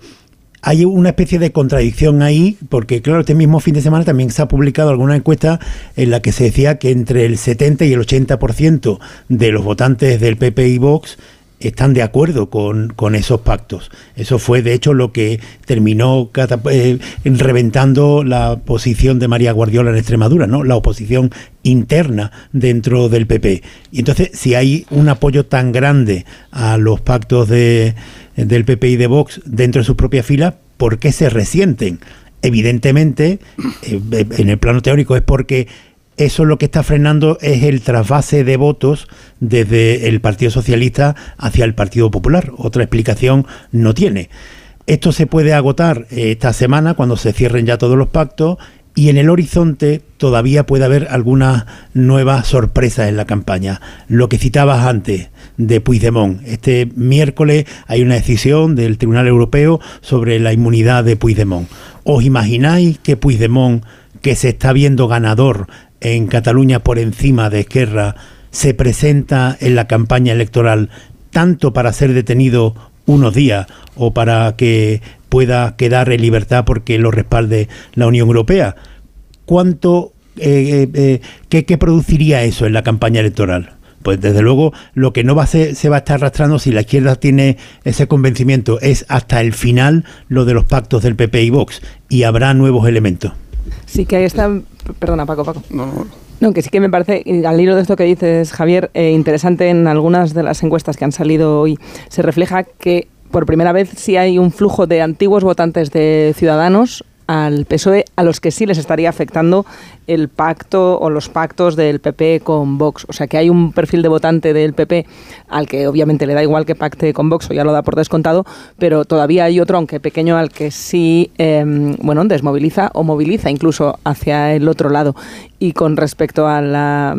hay una especie de contradicción ahí, porque claro, este mismo fin de semana también se ha publicado alguna encuesta en la que se decía que entre el 70 y el 80% de los votantes del PP y Vox están de acuerdo con, esos pactos. Eso fue, de hecho, lo que terminó eh, reventando la posición de María Guardiola en Extremadura, ¿no? La oposición interna dentro del PP. Y entonces, si hay un apoyo tan grande a los pactos de, del PP y de Vox dentro de sus propias filas, ¿por qué se resienten? Evidentemente, eh, en el plano teórico es porque eso lo que está frenando es el trasvase de votos desde el Partido Socialista hacia el Partido Popular. Otra explicación no tiene. Esto se puede agotar eh, esta semana cuando se cierren ya todos los pactos y en el horizonte todavía puede haber algunas nuevas sorpresas en la campaña. Lo que citabas antes de Puigdemont. Este miércoles hay una decisión del Tribunal Europeo sobre la inmunidad de Puigdemont. ¿Os imagináis que Puigdemont, que se está viendo ganador en Cataluña por encima de Esquerra se presenta en la campaña electoral tanto para ser detenido unos días o para que pueda quedar en libertad porque lo respalde la Unión Europea. ¿Cuánto, eh, eh, eh, qué, produciría eso en la campaña electoral? Pues desde luego lo que no va a ser, se va a estar arrastrando si la izquierda tiene ese convencimiento es hasta el final lo de los pactos del PP y Vox y habrá nuevos elementos. Sí que ahí está Perdona, Paco, Paco. No, no. que sí que me parece, al hilo de esto que dices, Javier, eh, interesante en algunas de las encuestas que han salido hoy, se refleja que por primera vez sí hay un flujo de antiguos votantes de Ciudadanos al PSOE a los que sí les estaría afectando el pacto o los pactos del PP con Vox. O sea que hay un perfil de votante del PP al que obviamente le da igual que pacte con Vox o ya lo da por descontado, pero todavía hay otro, aunque pequeño, al que sí em, bueno, desmoviliza o moviliza incluso hacia el otro lado. Y con respecto a la,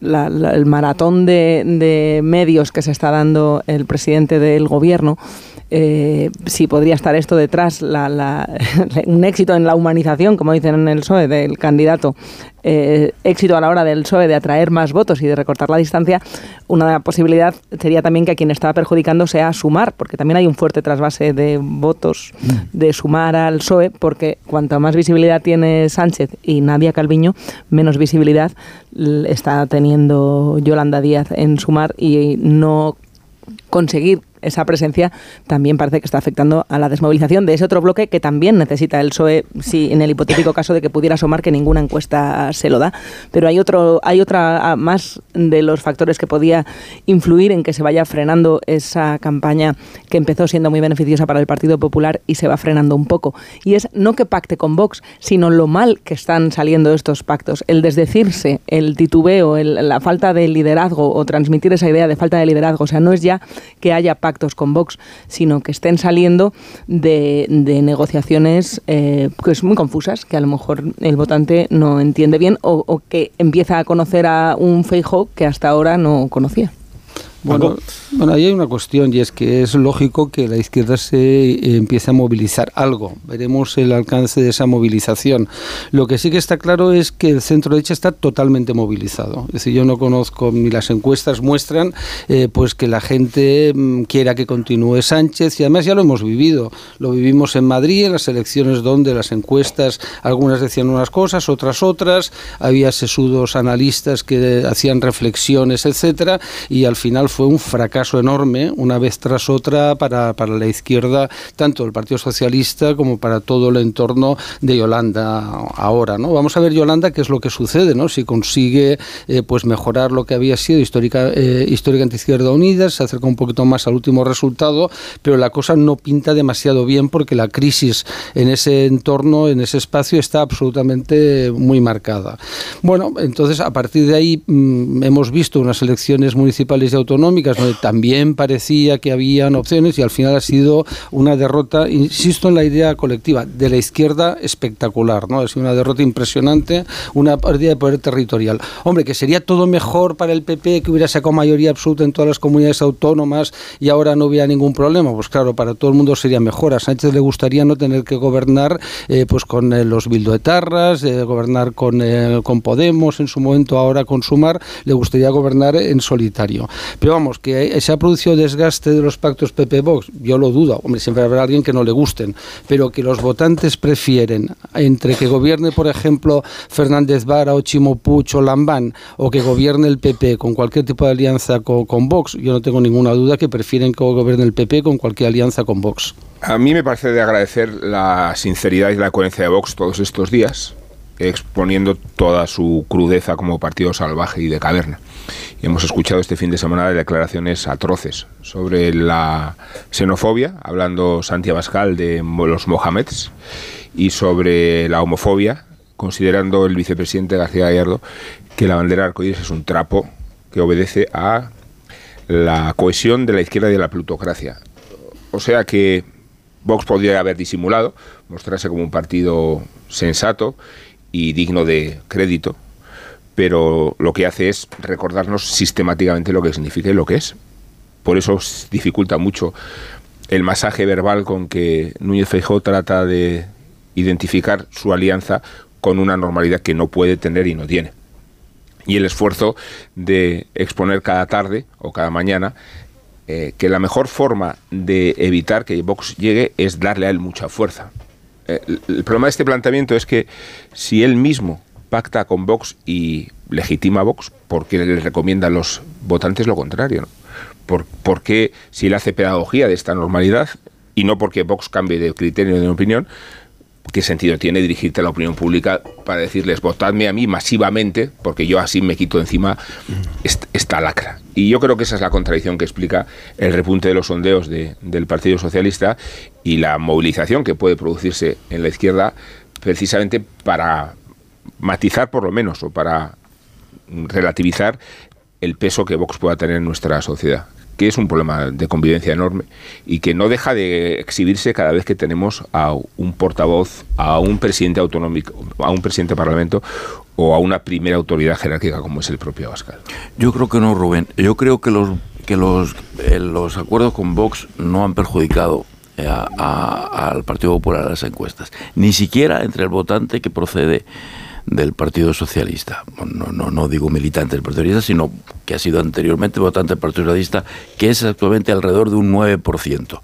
el maratón de, de medios que se está dando el presidente del gobierno, eh, si podría estar esto detrás, un éxito en la humanización, como dicen en el PSOE, del candidato, eh, éxito a la hora del PSOE de atraer más votos y de recortar la distancia, una posibilidad sería también que a quien estaba perjudicando sea sumar, porque también hay un fuerte trasvase de votos de sumar al PSOE, porque cuanto más visibilidad tiene Sánchez y Nadia Calviño, menos visibilidad está teniendo Yolanda Díaz en sumar y no conseguir esa presencia también parece que está afectando a la desmovilización de ese otro bloque que también necesita el PSOE, si en el hipotético caso de que pudiera asomar que ninguna encuesta se lo da. Pero hay otro, hay otra ah, más de los factores que podía influir en que se vaya frenando esa campaña que empezó siendo muy beneficiosa para el Partido Popular y se va frenando un poco. Y es no que pacte con Vox, sino lo mal que están saliendo estos pactos. El desdecirse, el titubeo, la falta de liderazgo o transmitir esa idea de falta de liderazgo. O sea, no es ya que haya con Vox, sino que estén saliendo de, negociaciones eh, pues muy confusas, que a lo mejor el votante no entiende bien o, o que empieza a conocer a un Feijóo que hasta ahora no conocía. Bueno, bueno, ahí hay una cuestión y es que es lógico que la izquierda se eh, empiece a movilizar algo. Veremos el alcance de esa movilización. Lo que sí que está claro es que el centro derecha está totalmente movilizado. Es decir, yo no conozco ni las encuestas muestran eh, pues que la gente mm, quiera que continúe Sánchez y además ya lo hemos vivido. Lo vivimos en Madrid en las elecciones donde las encuestas algunas decían unas cosas, otras otras. Había sesudos analistas que hacían reflexiones, etcétera, y al final fue un fracaso enorme, una vez tras otra, para, para la izquierda, tanto el Partido Socialista como para todo el entorno de Yolanda ahora. ¿no? Vamos a ver, Yolanda, qué es lo que sucede, ¿no? si consigue eh, pues mejorar lo que había sido histórica, eh, histórica Izquierda Unida, se acerca un poquito más al último resultado, pero la cosa no pinta demasiado bien porque la crisis en ese entorno, en ese espacio, está absolutamente muy marcada. Bueno, entonces a partir de ahí mm, hemos visto unas elecciones municipales y autonómicas donde también parecía que habían opciones y al final ha sido una derrota, insisto en la idea colectiva, de la izquierda espectacular, ¿no? Es una derrota impresionante, una pérdida de poder territorial. Hombre, que sería todo mejor para el PP que hubiera sacado mayoría absoluta en todas las comunidades autónomas y ahora no hubiera ningún problema. Pues claro, para todo el mundo sería mejor. A Sánchez le gustaría no tener que gobernar eh, pues con eh, los bildoetarras, eh, gobernar con, con Podemos en su momento, ahora con Sumar, le gustaría gobernar en solitario. Vamos, que se ha producido desgaste de los pactos PP-Vox, yo lo dudo. Hombre, siempre habrá alguien que no le gusten, pero que los votantes prefieren entre que gobierne, por ejemplo, Fernández Vara o Chimo Puch o Lambán, o que gobierne el PP con cualquier tipo de alianza con, con Vox, yo no tengo ninguna duda que prefieren que gobierne el PP con cualquier alianza con Vox. A mí me parece de agradecer la sinceridad y la coherencia de Vox todos estos días, exponiendo toda su crudeza como partido salvaje y de caverna. Y hemos escuchado este fin de semana declaraciones atroces sobre la xenofobia, hablando Santi Abascal de los Mohameds, y sobre la homofobia, considerando el vicepresidente García Gallardo que la bandera arcoíris es un trapo que obedece a la cohesión de la izquierda y de la plutocracia. O sea que Vox podría haber disimulado, mostrarse como un partido sensato y digno de crédito, pero lo que hace es recordarnos sistemáticamente lo que significa y lo que es. Por eso dificulta mucho el masaje verbal con que Núñez Feijóo trata de identificar su alianza con una normalidad que no puede tener y no tiene. Y el esfuerzo de exponer cada tarde o cada mañana eh, que la mejor forma de evitar que Vox llegue es darle a él mucha fuerza. Eh, el problema de este planteamiento es que si él mismo pacta con Vox y legitima a Vox, ¿por qué le recomienda a los votantes lo contrario? ¿Por, ¿Por, qué si él hace pedagogía de esta normalidad y no porque Vox cambie de criterio de opinión, ¿qué sentido tiene dirigirte a la opinión pública para decirles votadme a mí masivamente porque yo así me quito encima esta, lacra? Y yo creo que esa es la contradicción que explica el repunte de los sondeos del Partido Socialista y la movilización que puede producirse en la izquierda precisamente para matizar por lo menos o para relativizar el peso que Vox pueda tener en nuestra sociedad que es un problema de convivencia enorme y que no deja de exhibirse cada vez que tenemos a un portavoz, a un presidente autonómico, a un presidente de parlamento o a una primera autoridad jerárquica como es el propio Abascal. Yo creo que no, Rubén. Yo creo que los que los, eh, los acuerdos con Vox no han perjudicado eh, al Partido Popular en las encuestas, ni siquiera entre el votante que procede del Partido Socialista. No, no, no digo militante del Partido Socialista, sino que ha sido anteriormente votante del Partido Socialista, que es actualmente alrededor de un 9%.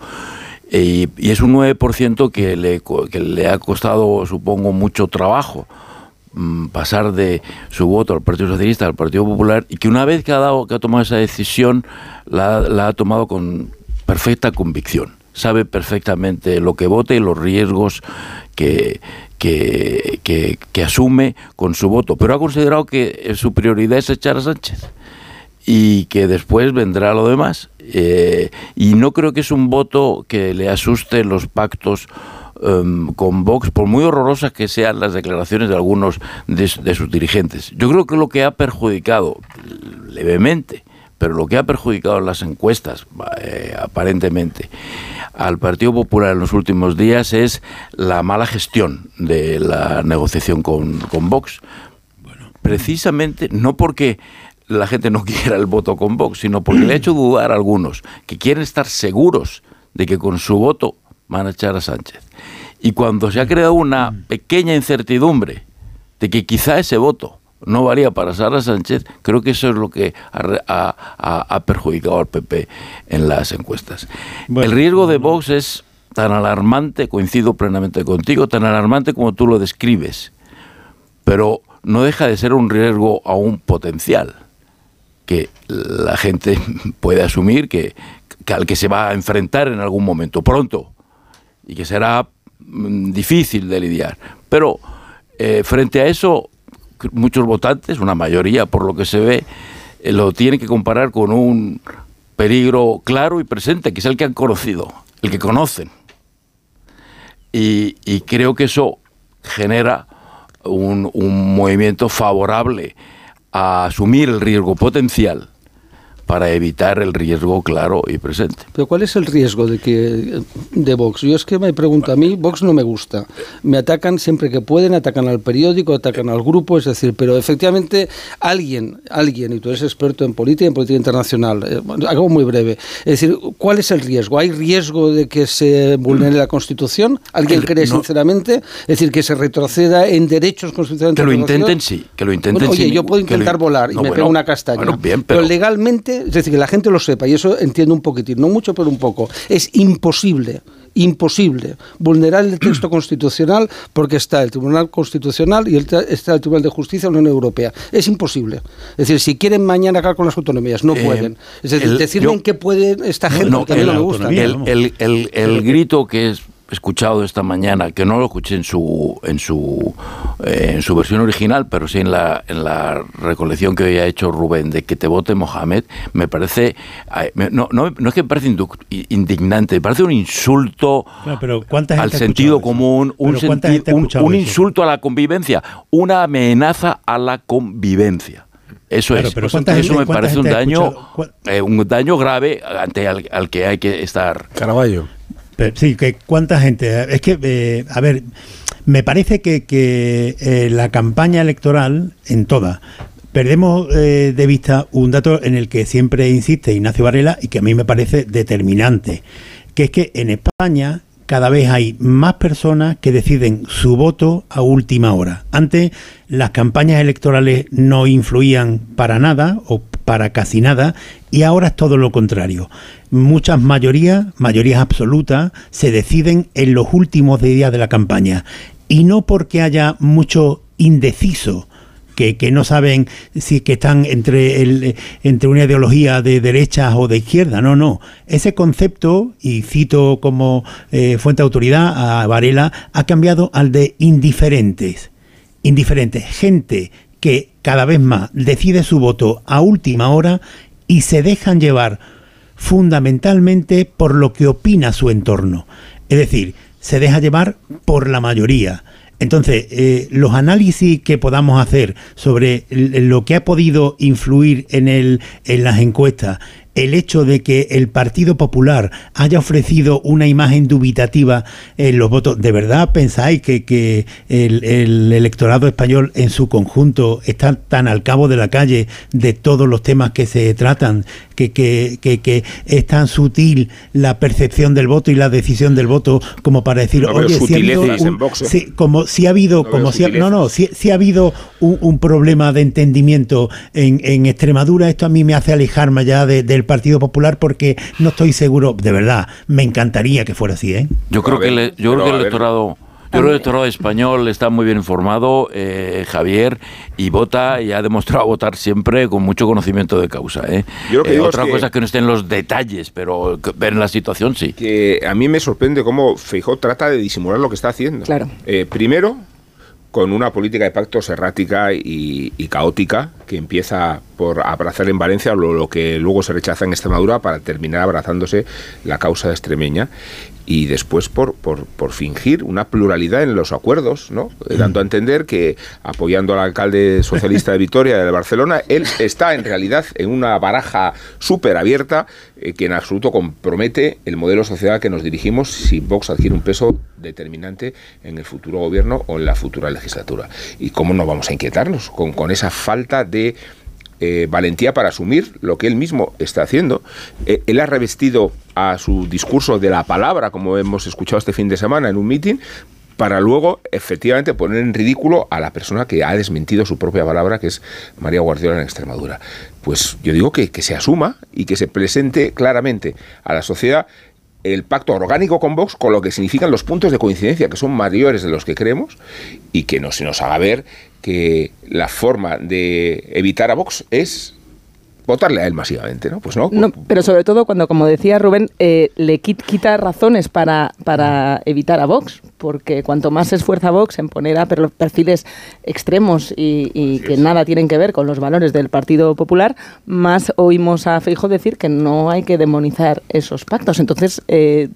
Y, y es un 9% que le, que le ha costado, supongo, mucho trabajo mm, pasar de su voto al Partido Socialista al Partido Popular y que una vez que ha, dado, que ha tomado esa decisión la, la ha tomado con perfecta convicción sabe perfectamente lo que vota y los riesgos que, que, que, asume con su voto, pero ha considerado que su prioridad es echar a Sánchez y que después vendrá lo demás. Eh, y no creo que es un voto que le asuste los pactos em, con Vox, por muy horrorosas que sean las declaraciones de algunos de, sus dirigentes. Yo creo que lo que ha perjudicado levemente, pero lo que ha perjudicado en las encuestas, eh, aparentemente, al Partido Popular en los últimos días es la mala gestión de la negociación con, con Vox. Precisamente no porque la gente no quiera el voto con Vox, sino porque le ha hecho dudar a algunos que quieren estar seguros de que con su voto van a echar a Sánchez. Y cuando se ha creado una pequeña incertidumbre de que quizá ese voto no valía para Sara Sánchez, creo que eso es lo que ha, perjudicado al PP en las encuestas. El riesgo de Vox es tan alarmante, coincido plenamente contigo, tan alarmante como tú lo describes, pero no deja de ser un riesgo aún potencial que la gente puede asumir que, que al que se va a enfrentar en algún momento, pronto, y que será mm, difícil de lidiar. Pero eh, frente a eso, muchos votantes, una mayoría por lo que se ve, eh, lo tienen que comparar con un peligro claro y presente, que es el que han conocido, el que conocen. Y, creo que eso genera un movimiento favorable a asumir el riesgo potencial para evitar el riesgo claro y presente. Pero ¿cuál es el riesgo de que de Vox? Yo es que me pregunto a mí, Vox no me gusta. Me atacan siempre que pueden, atacan al periódico, atacan al grupo, es decir, pero efectivamente alguien, alguien, y tú eres experto en política y en política internacional, eh, hago muy breve, es decir, ¿cuál es el riesgo? ¿Hay riesgo de que se vulnere la Constitución? ¿Alguien El- cree no. sinceramente? Es decir, que se retroceda en derechos constitucionales. Que lo intenten, sí, que lo intenten. Bueno, oye, yo puedo que lo- intentar volar y No, me bueno, pego una castaña. bueno, bien, pero... pero- legalmente, es decir, que la gente lo sepa, y eso entiendo un poquitín, no mucho, pero un poco. Es imposible, imposible vulnerar el texto constitucional porque está el Tribunal Constitucional y el está el Tribunal de Justicia de la Unión Europea. Es imposible. Es decir, si quieren mañana acabar con las autonomías, no Eh, pueden. Es decir, el- decirme yo- en qué puede esta gente, No, que a mí el, no me gusta. el, el- el- el grito que he escuchado esta mañana, que no lo escuché en su en su eh, en su versión original, pero sí en la en la recolección que hoy ha hecho Rubén de que te vote Mohamed, me parece eh, no, no, no es que me parece indignante, me parece un insulto Claro, pero ¿cuánta gente al sentido común, un, Pero ¿cuánta senti- un- insulto a la convivencia, una amenaza a la convivencia. Eso Claro, es. pero ¿cuánta Eso gente- me parece un daño, eh, un daño grave ante al, al que hay que estar. Caraballo. Sí, que cuánta gente. Es que, eh, a ver, me parece que, que, eh, la campaña electoral, en toda, perdemos eh, de vista un dato en el que siempre insiste Ignacio Varela y que a mí me parece determinante, que es que en España cada vez hay más personas que deciden su voto a última hora. Antes las campañas electorales no influían para nada o para casi nada y ahora es todo lo contrario. Muchas mayorías, mayorías absolutas, se deciden en los últimos días de la campaña y no porque haya mucho indeciso que, que no saben si que están entre el, entre una ideología de derechas o de izquierda. No, no. Ese concepto, y cito como eh, fuente de autoridad a Varela, ha cambiado al de indiferentes. Indiferentes. Gente que cada vez más decide su voto a última hora y se dejan llevar fundamentalmente por lo que opina su entorno. Es decir, se deja llevar por la mayoría. Entonces, eh, los análisis que podamos hacer sobre lo que ha podido influir en, el, en las encuestas, el hecho de que el Partido Popular haya ofrecido una imagen dubitativa en los votos, ¿de verdad pensáis que, que el, el electorado español en su conjunto está tan al cabo de la calle de todos los temas que se tratan, que, que, que, que es tan sutil la percepción del voto y la decisión del voto como para decir, No oye, si ha habido un- ¿eh? sí, como si ha habido, No como si ha- no, no, si, si ha habido un, un problema de entendimiento en, en Extremadura, esto a mí me hace alejarme ya de- del Partido Popular porque no estoy seguro, de verdad, me encantaría que fuera así, ¿eh? Yo creo ver, que, le- yo creo que el electorado, yo creo que el electorado español está muy bien informado, eh, Javier, y vota y ha demostrado votar siempre con mucho conocimiento de causa. ¿eh? Yo lo que Eh, digo es otra que- cosa es que no estén los detalles, pero ver en la situación sí. que a mí me sorprende cómo Feijó trata de disimular lo que está haciendo. Claro. Eh, primero, con una política de pactos errática y, y caótica que empieza por abrazar en Valencia lo, que luego se rechaza en Extremadura para terminar abrazándose la causa extremeña y después por, por, fingir una pluralidad en los acuerdos, ¿no? Eh, dando a entender que apoyando al alcalde socialista de Vitoria de Barcelona, él está en realidad en una baraja súper abierta eh, que en absoluto compromete el modelo social al que nos dirigimos si Vox adquiere un peso determinante en el futuro gobierno o en la futura legislatura. ¿Y cómo no vamos a inquietarnos con, con esa falta de eh, valentía para asumir lo que él mismo está haciendo. Eh, él ha revestido a su discurso de la palabra, como hemos escuchado este fin de semana en un mitin, para luego efectivamente poner en ridículo a la persona que ha desmentido su propia palabra, que es María Guardiola en Extremadura. Pues yo digo que, que se asuma y que se presente claramente a la sociedad el pacto orgánico con Vox, con lo que significan los puntos de coincidencia, que son mayores de los que creemos, y que no se nos haga ver que la forma de evitar a Vox es votarle a él masivamente, ¿no? Pues no. No, pero sobre todo cuando, como decía Rubén, eh, le quit- quita razones para, para evitar a Vox, porque cuanto más se esfuerza Vox en poner a per- perfiles extremos y, y que nada tienen que ver con los valores del Partido Popular, más oímos a Feijóo decir que no hay que demonizar esos pactos. Entonces, eh,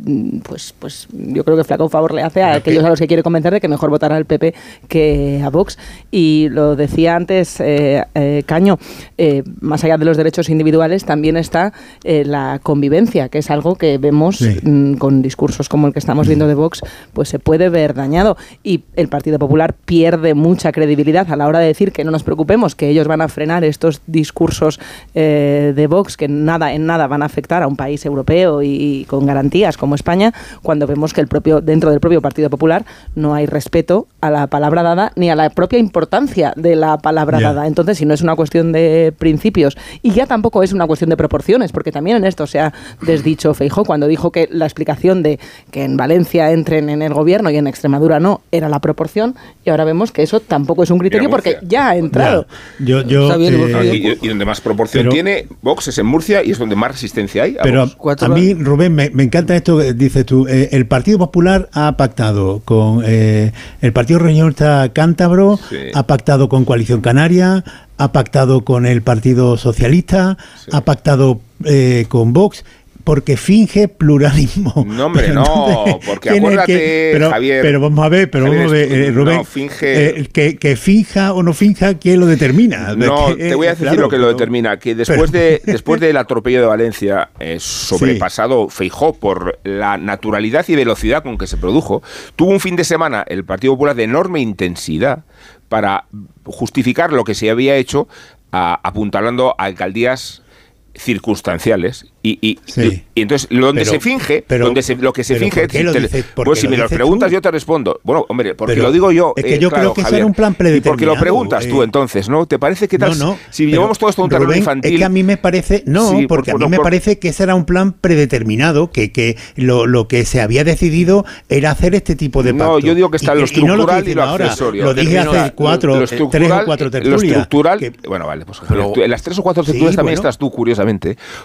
pues, pues yo creo que flaco favor le hace a aquellos a los que quiere convencer de que mejor votar al PP que a Vox. Y lo decía antes eh, eh, Caño, más allá de los derechos individuales también está la convivencia, que es algo que vemos Sí. mm, con discursos como el que estamos viendo de Vox, pues se puede ver dañado. Y el Partido Popular pierde mucha credibilidad a la hora de decir que no nos preocupemos, que ellos van a frenar estos discursos eh, de Vox que nada en nada van a afectar a un país europeo y, y con garantías como España, cuando vemos que el propio dentro del propio Partido Popular no hay respeto a la palabra dada ni a la propia importancia de la palabra dada. Entonces, si no es una cuestión de principios y ya tampoco es una cuestión de proporciones, porque también en esto se ha desdicho Feijó cuando dijo que la explicación de que en Valencia entren en el gobierno y en Extremadura no era la proporción y ahora vemos que eso tampoco es un criterio porque ya ha entrado. Yo, yo, Está bien, eh, y, y donde más proporción pero- tiene Vox es en Murcia y es donde más resistencia hay. a Pero Vox. a, mí, Rubén, me, me encanta esto que dices tú. Eh, el Partido Popular ha pactado con eh, el Partido Regionalista Cántabro, Sí. ha pactado con Coalición Canaria, ha pactado con el Partido Socialista, ha pactado eh, con Vox. Porque finge pluralismo. No, hombre, Pero no, porque acuérdate, pero, Javier, Pero vamos a ver, pero Javier, vamos a ver, eh, Rubén. no, finge- eh, que, que finja o no finja, ¿quién lo determina? No, que, te voy a eh, decir claro, lo que lo determina, que después pero- de después del atropello de Valencia, eh, sobrepasado Feijó por la naturalidad y velocidad con que se produjo, tuvo un fin de semana el Partido Popular de enorme intensidad para justificar lo que se había hecho a- apuntalando a alcaldías circunstanciales y, y, Sí. y entonces donde Pero- se finge pero- donde se, lo que se pero finge ¿por qué lo te- por pues si lo me lo preguntas tú? yo te respondo bueno hombre porque Pero lo digo yo es que eh, yo claro, creo que eso Javier, era un plan y porque lo predeterminado, preguntas tú entonces no te parece que tal No, no, si pero, llevamos todo esto a un terreno infantil Es que a mí me parece, no, Sí, porque por- a mí me por- parece que ese era un plan predeterminado, que, que lo, lo que se había decidido era hacer este tipo de No, pactos. yo digo que está Y lo no estructural y lo accesorio. Lo dije hace cuatro, lo tres o estructural- cuatro Lo tertulias. estructural, que- bueno, vale, pues en las tres o cuatro tertulias también estás tú, curiosamente.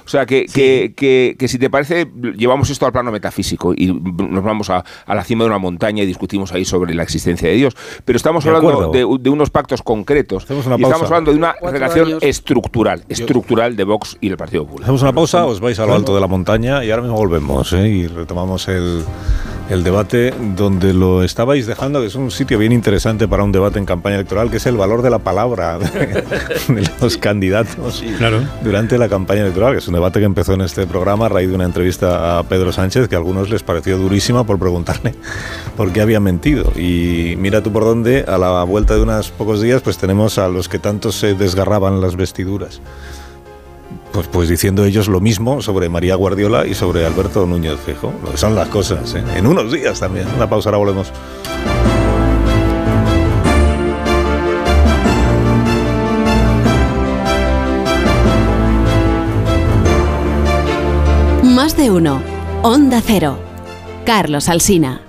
O sea, que, que, que, que si te parece, llevamos esto al plano metafísico y nos vamos a, a la cima de una montaña y discutimos ahí sobre la existencia de Dios. Pero estamos De hablando de, de unos pactos concretos y estamos pausa. hablando de una Cuatro relación años. estructural, estructural de Vox y el Partido Popular. Hacemos una pausa, os vais a lo alto de la montaña y ahora mismo volvemos ¿eh? y retomamos el, el debate donde lo estabais dejando, que es un sitio bien interesante para un debate en campaña electoral, que es el valor de la palabra de, de los candidatos Claro. durante la campaña electoral, que es un debate que empezó en este programa a raíz de una entrevista a Pedro Sánchez, que a algunos les pareció durísima por preguntarle por qué había mentido. Y mira tú por dónde, a la vuelta de unos pocos días, pues tenemos a los que tanto se desgarraban las vestiduras. Pues, pues diciendo ellos lo mismo sobre María Guardiola y sobre Alberto Núñez Fijo. Lo que son las cosas, ¿eh? En unos días también. Una pausa, ahora volvemos. Más de uno. Onda Cero. Carlos Alsina.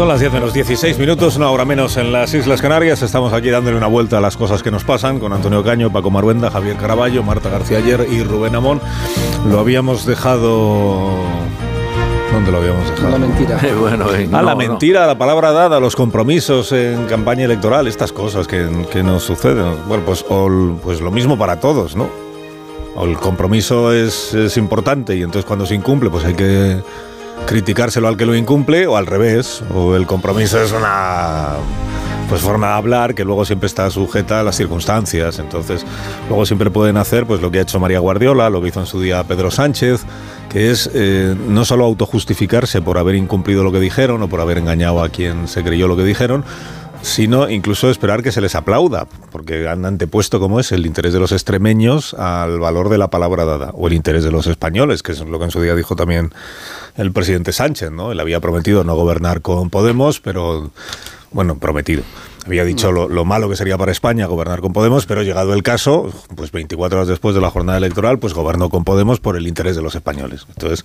Son las 10 menos 16 minutos, una hora menos en las Islas Canarias. Estamos aquí dándole una vuelta a las cosas que nos pasan con Antonio Caño, Paco Maruenda, Javier Caraballo, Marta García Ayer y Rubén Amón. Lo habíamos dejado. ¿Dónde lo habíamos dejado? La mentira. bueno, eh, A no, la no. mentira, la palabra dada, los compromisos en campaña electoral, estas cosas que, que nos suceden. Bueno, pues, el- pues lo mismo para todos, ¿no? O el compromiso es, es importante y entonces cuando se incumple, pues hay que criticárselo al que lo incumple, o al revés, o el compromiso es una pues forma de hablar que luego siempre está sujeta a las circunstancias. Entonces, luego siempre pueden hacer pues lo que ha hecho María Guardiola, lo que hizo en su día Pedro Sánchez, que es eh, no solo autojustificarse por haber incumplido lo que dijeron o por haber engañado a quien se creyó lo que dijeron, sino incluso esperar que se les aplauda, porque han antepuesto como es el interés de los extremeños al valor de la palabra dada, o el interés de los españoles, que es lo que en su día dijo también el presidente Sánchez, ¿no? Él había prometido no gobernar con Podemos, pero bueno, prometido. Había dicho lo, lo malo que sería para España gobernar con Podemos, pero llegado el caso, pues 24 horas después de la jornada electoral, pues gobernó con Podemos por el interés de los españoles. Entonces,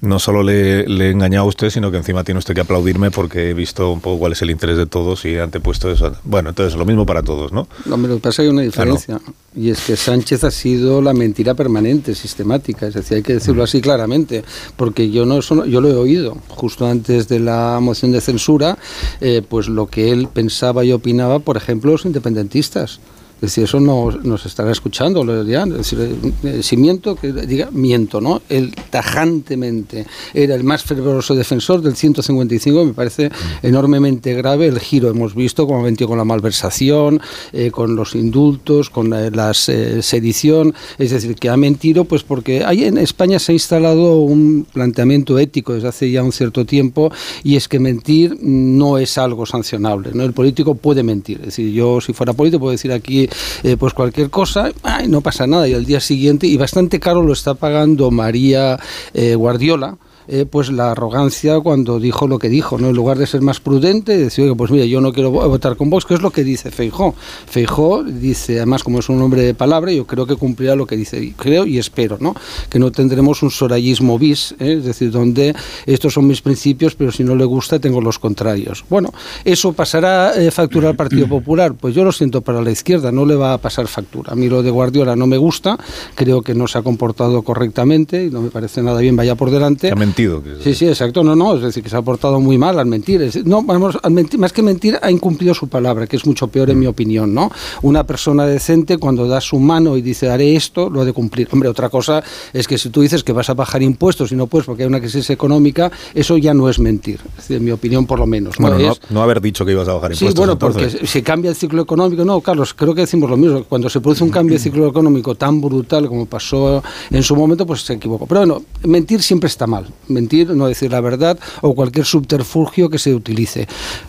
no solo le, le he engañado a usted, sino que encima tiene usted que aplaudirme porque he visto un poco cuál es el interés de todos y he antepuesto eso. Bueno, entonces lo mismo para todos, ¿no? No, pero pasa que hay una diferencia. Y es que Sánchez ha sido la mentira permanente, sistemática. Es decir, hay que decirlo así claramente. Porque yo no eso no- yo lo he oído justo antes de la moción de censura, eh, pues lo que él pensaba opinaba, por ejemplo, los independentistas. Es decir, eso no nos estará escuchando, lo dirán. Es decir, eh, si miento, que diga miento, ¿no? Él tajantemente era el más fervoroso defensor del 155, me parece enormemente grave el giro. Hemos visto cómo ha mentido con la malversación, eh, con los indultos, con la las, eh, sedición. Es decir, que ha mentido, pues porque ahí en España se ha instalado un planteamiento ético desde hace ya un cierto tiempo, y es que mentir no es algo sancionable. ¿no? El político puede mentir. Es decir, yo si fuera político puedo decir aquí eh, pues cualquier cosa, ay, no pasa nada. Y al día siguiente, y bastante caro lo está pagando María eh, Guardiola, eh, pues la arrogancia cuando dijo lo que dijo, ¿no? En lugar de ser más prudente, decir, oye, pues mira, yo no quiero vo- votar con Vox, que es lo que dice Feijó. Feijó dice, además, como es un hombre de palabra, yo creo que cumplirá lo que dice, y creo y espero, ¿no? Que no tendremos un sorayismo bis, ¿eh? es decir, donde estos son mis principios, pero si no le gusta, tengo los contrarios. Bueno, ¿eso pasará eh, factura al Partido Popular? Pues yo lo siento para la izquierda, no le va a pasar factura. A mí lo de Guardiola no me gusta, creo que no se ha comportado correctamente y no me parece nada bien, vaya por delante. Mentido. Sí, sí, exacto. No, no, es decir, que se ha portado muy mal al mentir. Es- no, vamos, al mentir, más que mentir, ha incumplido su palabra, que es mucho peor en mi opinión, ¿no? Una persona decente, cuando da su mano y dice haré esto, lo ha de cumplir. Hombre, otra cosa es que si tú dices que vas a bajar impuestos y no puedes porque hay una crisis económica, eso ya no es mentir, es decir, en mi opinión por lo menos. ¿no? Bueno, no, Es- no haber dicho que ibas a bajar Sí, impuestos. bueno, entonces. porque se cambia el ciclo económico. No, Carlos, creo que decimos lo mismo. Cuando se produce un cambio de ciclo económico tan brutal como pasó en su momento, pues se equivocó. Pero bueno, mentir siempre está mal. Mentir, no decir la verdad o cualquier subterfugio que se utilice.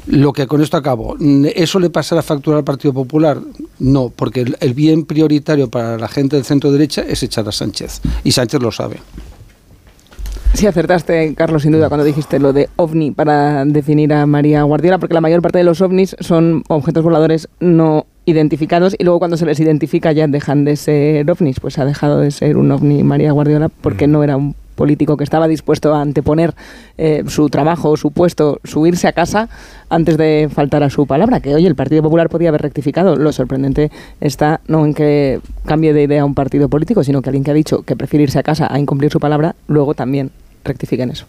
Lo que con esto acabo, mm, ¿eso le pasa la factura al Partido Popular? No, porque el, el bien prioritario para la gente del centro derecha es echar a Sánchez. Y Sánchez lo sabe. Sí, acertaste, Carlos, sin duda, cuando dijiste lo de ovni para definir a María Guardiola, porque la mayor parte de los ovnis son objetos voladores no identificados y luego cuando se les identifica ya dejan de ser ovnis. Pues ha dejado de ser un ovni María Guardiola porque no era un político que estaba dispuesto a anteponer eh, su trabajo, su puesto, su irse a casa antes de faltar a su palabra. Que hoy el Partido Popular podía haber rectificado. Lo sorprendente está no en que cambie de idea un partido político, sino que alguien que ha dicho que prefiere irse a casa a incumplir su palabra, luego también rectifique en eso.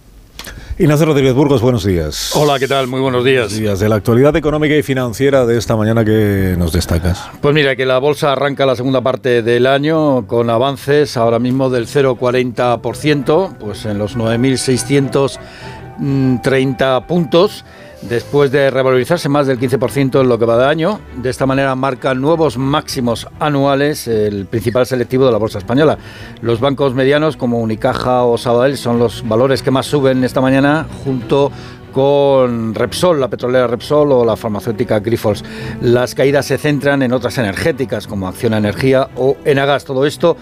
Ignacio Rodríguez Burgos, buenos días. Hola, ¿qué tal? Muy buenos días. días. De la actualidad económica y financiera de esta mañana que nos destacas. Pues mira, que la bolsa arranca la segunda parte del año con avances ahora mismo del 0,40%, pues en los 9.630 puntos, después de revalorizarse más del 15% en lo que va de año. De esta manera marca nuevos máximos anuales el principal selectivo de la bolsa española. Los bancos medianos como Unicaja o Sabadell son los valores que más suben esta mañana junto con Repsol, la petrolera Repsol o la farmacéutica Grifols. Las caídas se centran en otras energéticas como Acciona Energía o Enagas. Todo esto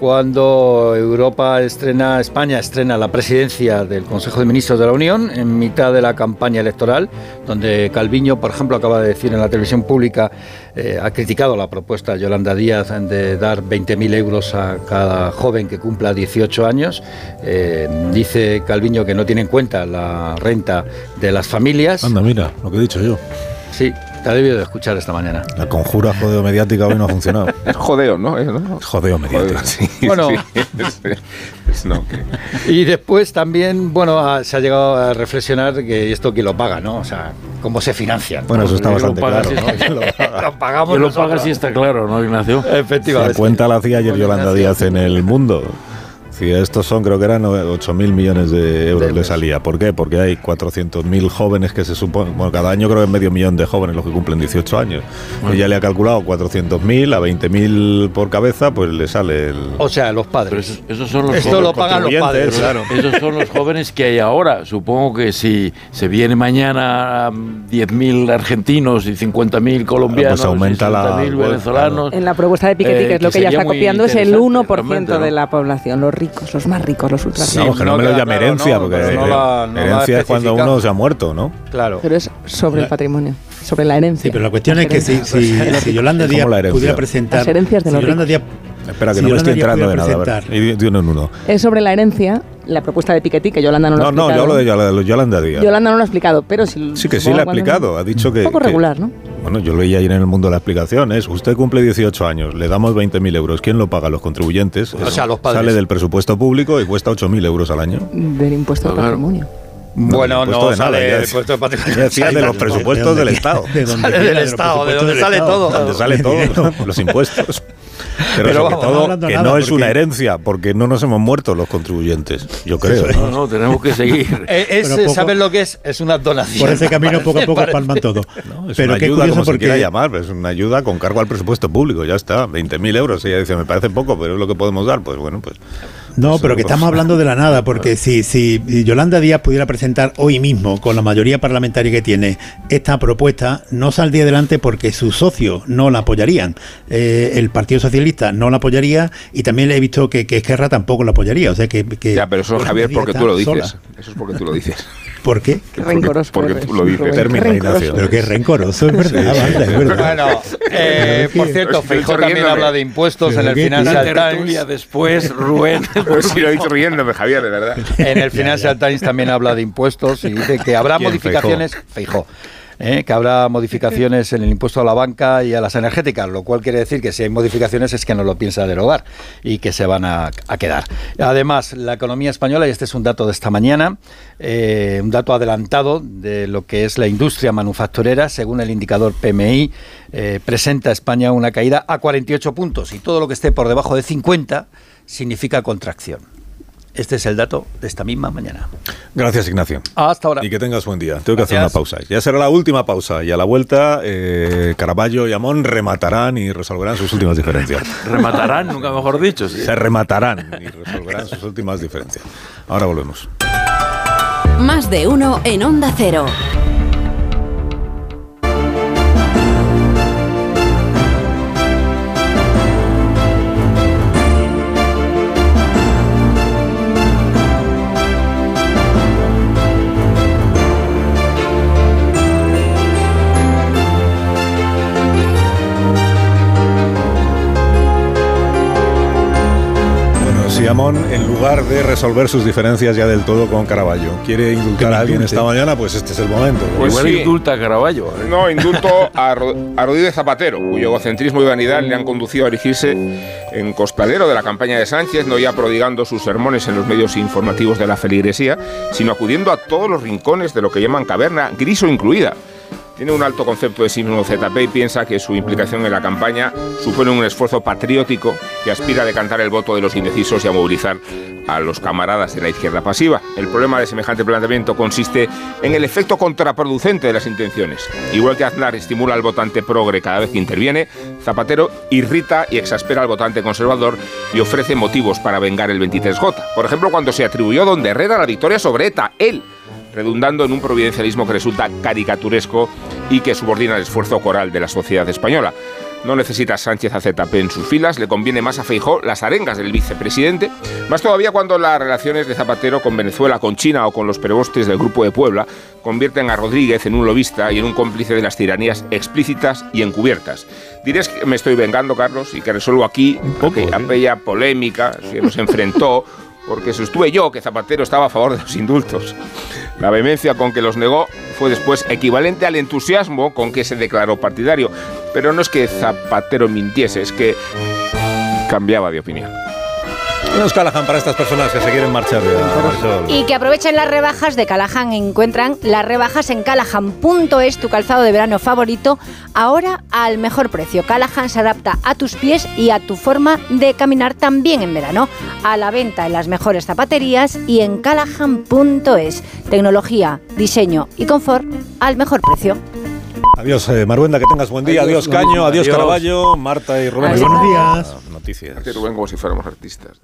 cuando Europa estrena, España estrena la presidencia del Consejo de Ministros de la Unión en mitad de la campaña electoral, donde Calviño, por ejemplo, acaba de decir en la televisión pública, eh, ha criticado la propuesta de Yolanda Díaz de dar 20.000 euros a cada joven que cumpla 18 años. Eh, dice Calviño que no tiene en cuenta la renta de las familias. Anda, mira, lo que he dicho yo. Sí, te ha debido de escuchar esta mañana. La conjura jodeo mediática hoy no ha funcionado. Es jodeo, ¿no? Es, ¿no? Jodeo mediático. Sí, Bueno. sí. Es- no, que- Y después también, bueno, a- se ha llegado a reflexionar que esto quién lo paga, ¿no? O sea, cómo se financian. Bueno, eso está ¿Quién lo bastante paga claro. si está- ¿Quién lo paga? lo pagamos Que lo paga si está claro, ¿no, Ignacio? Efectivamente. La cuenta la hacía ayer Yolanda Díaz en El Mundo. Sí, estos son, creo que eran 8.000 millones de euros le salía. ¿Por qué? Porque hay 400.000 jóvenes que se supone, bueno, cada año creo que es medio millón de jóvenes los que cumplen 18 años. Ella le ha calculado 400.000 a 20.000 por cabeza, pues le sale el... O sea, los Pero padres. esos, esos son los Esto jóvenes- lo pagan los padres. Claro. Esos son los jóvenes que hay ahora. Supongo que si se viene mañana um, 10.000 argentinos y 50.000 colombianos Pues aumenta y la 60.000 web, venezolanos. En la propuesta de Piketty, Eh, que es lo que que ella está copiando, es el interesante, 1% realmente, de la población. Los ricos ricos, los más ricos, los ultra ricos. Vamos, que no, me lo llame herencia, porque herencia es cuando uno se ha muerto, ¿no? Claro. Pero es sobre el patrimonio, sobre la herencia. Sí, pero la cuestión es que si, si, si Yolanda Díaz la pudiera presentar. Las herencias de si Yolanda ricos. Díaz- Espera, que no me estoy enterando de nada. A ver, presentar- y de uno en uno. Es sobre la herencia, la propuesta de Piketty, que Yolanda no lo ha No, no, explicado. yo hablo de Yolanda, Yolanda Díaz. Yolanda no lo ha explicado, pero si Sí, que sí le ha explicado. Ha dicho que. Un poco que- regular, ¿no? Bueno, yo lo veía ayer en el mundo la explicación. Es, usted cumple 18 años, le damos 20.000 euros. ¿Quién lo paga? Los contribuyentes. O sea, los padres. Sale del presupuesto público y cuesta 8.000 euros al año. Del impuesto al patrimonio. Bueno, no de nada, sale del es- impuesto de patrimonio. decía de los presupuestos del Estado. de donde Sale del de Estado, de donde sale todo. Donde sale todo, los impuestos. Pero, Pero sobre vamos, todo no que nada, no es porque- una herencia, porque no nos hemos muerto los contribuyentes, yo creo. No, ¿no? no, tenemos que seguir. Eh, es, Pero poco- ¿Sabes lo que es? Es una donación. Por ese camino poco a poco Parece- palman todo. No, es pero una qué ayuda, curioso como se porque quiera llamar, es una ayuda con cargo al presupuesto público, ya está, 20.000 euros. Ella dice, me parece poco, pero es lo que podemos dar. Pues bueno, pues No, pero que estamos hablando de la nada, porque si, si Yolanda Díaz pudiera presentar hoy mismo, con la mayoría parlamentaria que tiene, esta propuesta, no saldría adelante porque sus socios no la apoyarían. Eh, el Partido Socialista no la apoyaría y también le he visto que, que Esquerra tampoco la apoyaría. O sea que, que Ya, pero eso, Javier, porque tú lo dices. sola. Eso es porque tú lo dices. ¿Por qué? Qué rencoroso. Porque eres, tú lo dices. Pero qué rencoroso, es verdad, Wanda, es verdad. Bueno, eh, por cierto, Feijóo también habla de impuestos en el Financial Times. después, Rubén. Si lo he dicho riéndome, Javier, de verdad. En el Financial Times también habla de impuestos y dice que habrá ¿Quién, modificaciones. Feijóo. Eh, que habrá modificaciones en el impuesto a la banca y a las energéticas, lo cual quiere decir que si hay modificaciones es que no lo piensa derogar y que se van a, quedar. Además, la economía española, y este es un dato de esta mañana, eh, un dato adelantado de lo que es la industria manufacturera, según el indicador PMI, eh, presenta a España una caída a 48 puntos y todo lo que esté por debajo de 50 significa contracción. Este es el dato de esta misma mañana. gracias Ignacio. Hasta ahora. Y que tengas buen día. Tengo que hacer una pausa. Ya será la última pausa. Y a la vuelta, eh, Caraballo y Amón rematarán y resolverán sus últimas diferencias. Rematarán, nunca mejor dicho. sí. Se rematarán y resolverán sus últimas diferencias. Ahora volvemos. Más de uno en Onda Cero. En lugar de resolver sus diferencias ya del todo con Caraballo, quiere indultar a alguien esta mañana, pues este es el momento. Pues Igual sí. indulta a Caraballo. ¿eh? No, indulto a, a Rodríguez Zapatero, cuyo egocentrismo y vanidad le han conducido a erigirse en costalero de la campaña de Sánchez, no ya prodigando sus sermones en los medios informativos de la feligresía, sino acudiendo a todos los rincones de lo que llaman caverna, griso incluida. Tiene un alto concepto de sí mismo ZP y piensa que su implicación en la campaña supone un esfuerzo patriótico que aspira a decantar el voto de los indecisos y a movilizar a los camaradas de la izquierda pasiva. El problema de semejante planteamiento consiste en el efecto contraproducente de las intenciones. Igual que Aznar estimula al votante progre cada vez que interviene, Zapatero irrita y exaspera al votante conservador y ofrece motivos para vengar el 23J. Por ejemplo, cuando se atribuyó a Don Herrera la victoria sobre ETA, él redundando en un providencialismo que resulta caricaturesco y que subordina el esfuerzo coral de la sociedad española. No necesita Sánchez a ZP en sus filas, le conviene más a Feijó las arengas del vicepresidente, más todavía cuando las relaciones de Zapatero con Venezuela, con China o con los prebostes del Grupo de Puebla convierten a Rodríguez en un lobista y en un cómplice de las tiranías explícitas y encubiertas. Diréis que me estoy vengando, Carlos, y que resuelvo aquí aquella, aquella polémica que nos enfrentó porque sostuve yo que Zapatero estaba a favor de los indultos. La vehemencia con que los negó fue después equivalente al entusiasmo con que se declaró partidario. Pero no es que Zapatero mintiese, es que cambiaba de opinión. Nos Callahan para estas personas que se quieren marchar de Marisol. Y que aprovechen las rebajas de Callahan. Encuentran las rebajas en callahan.es, tu calzado de verano favorito, ahora al mejor precio. Callahan se adapta a tus pies y a tu forma de caminar también en verano. A la venta en las mejores zapaterías y en callahan.es. Tecnología, diseño y confort al mejor precio. Adiós, eh, Maruenda, que tengas buen día. Adiós, Adiós, Caño. Adiós, adiós. Caraballo. Marta y Rubén. Adiós. Buenos días. Noticias. Rubén como si fuéramos artistas.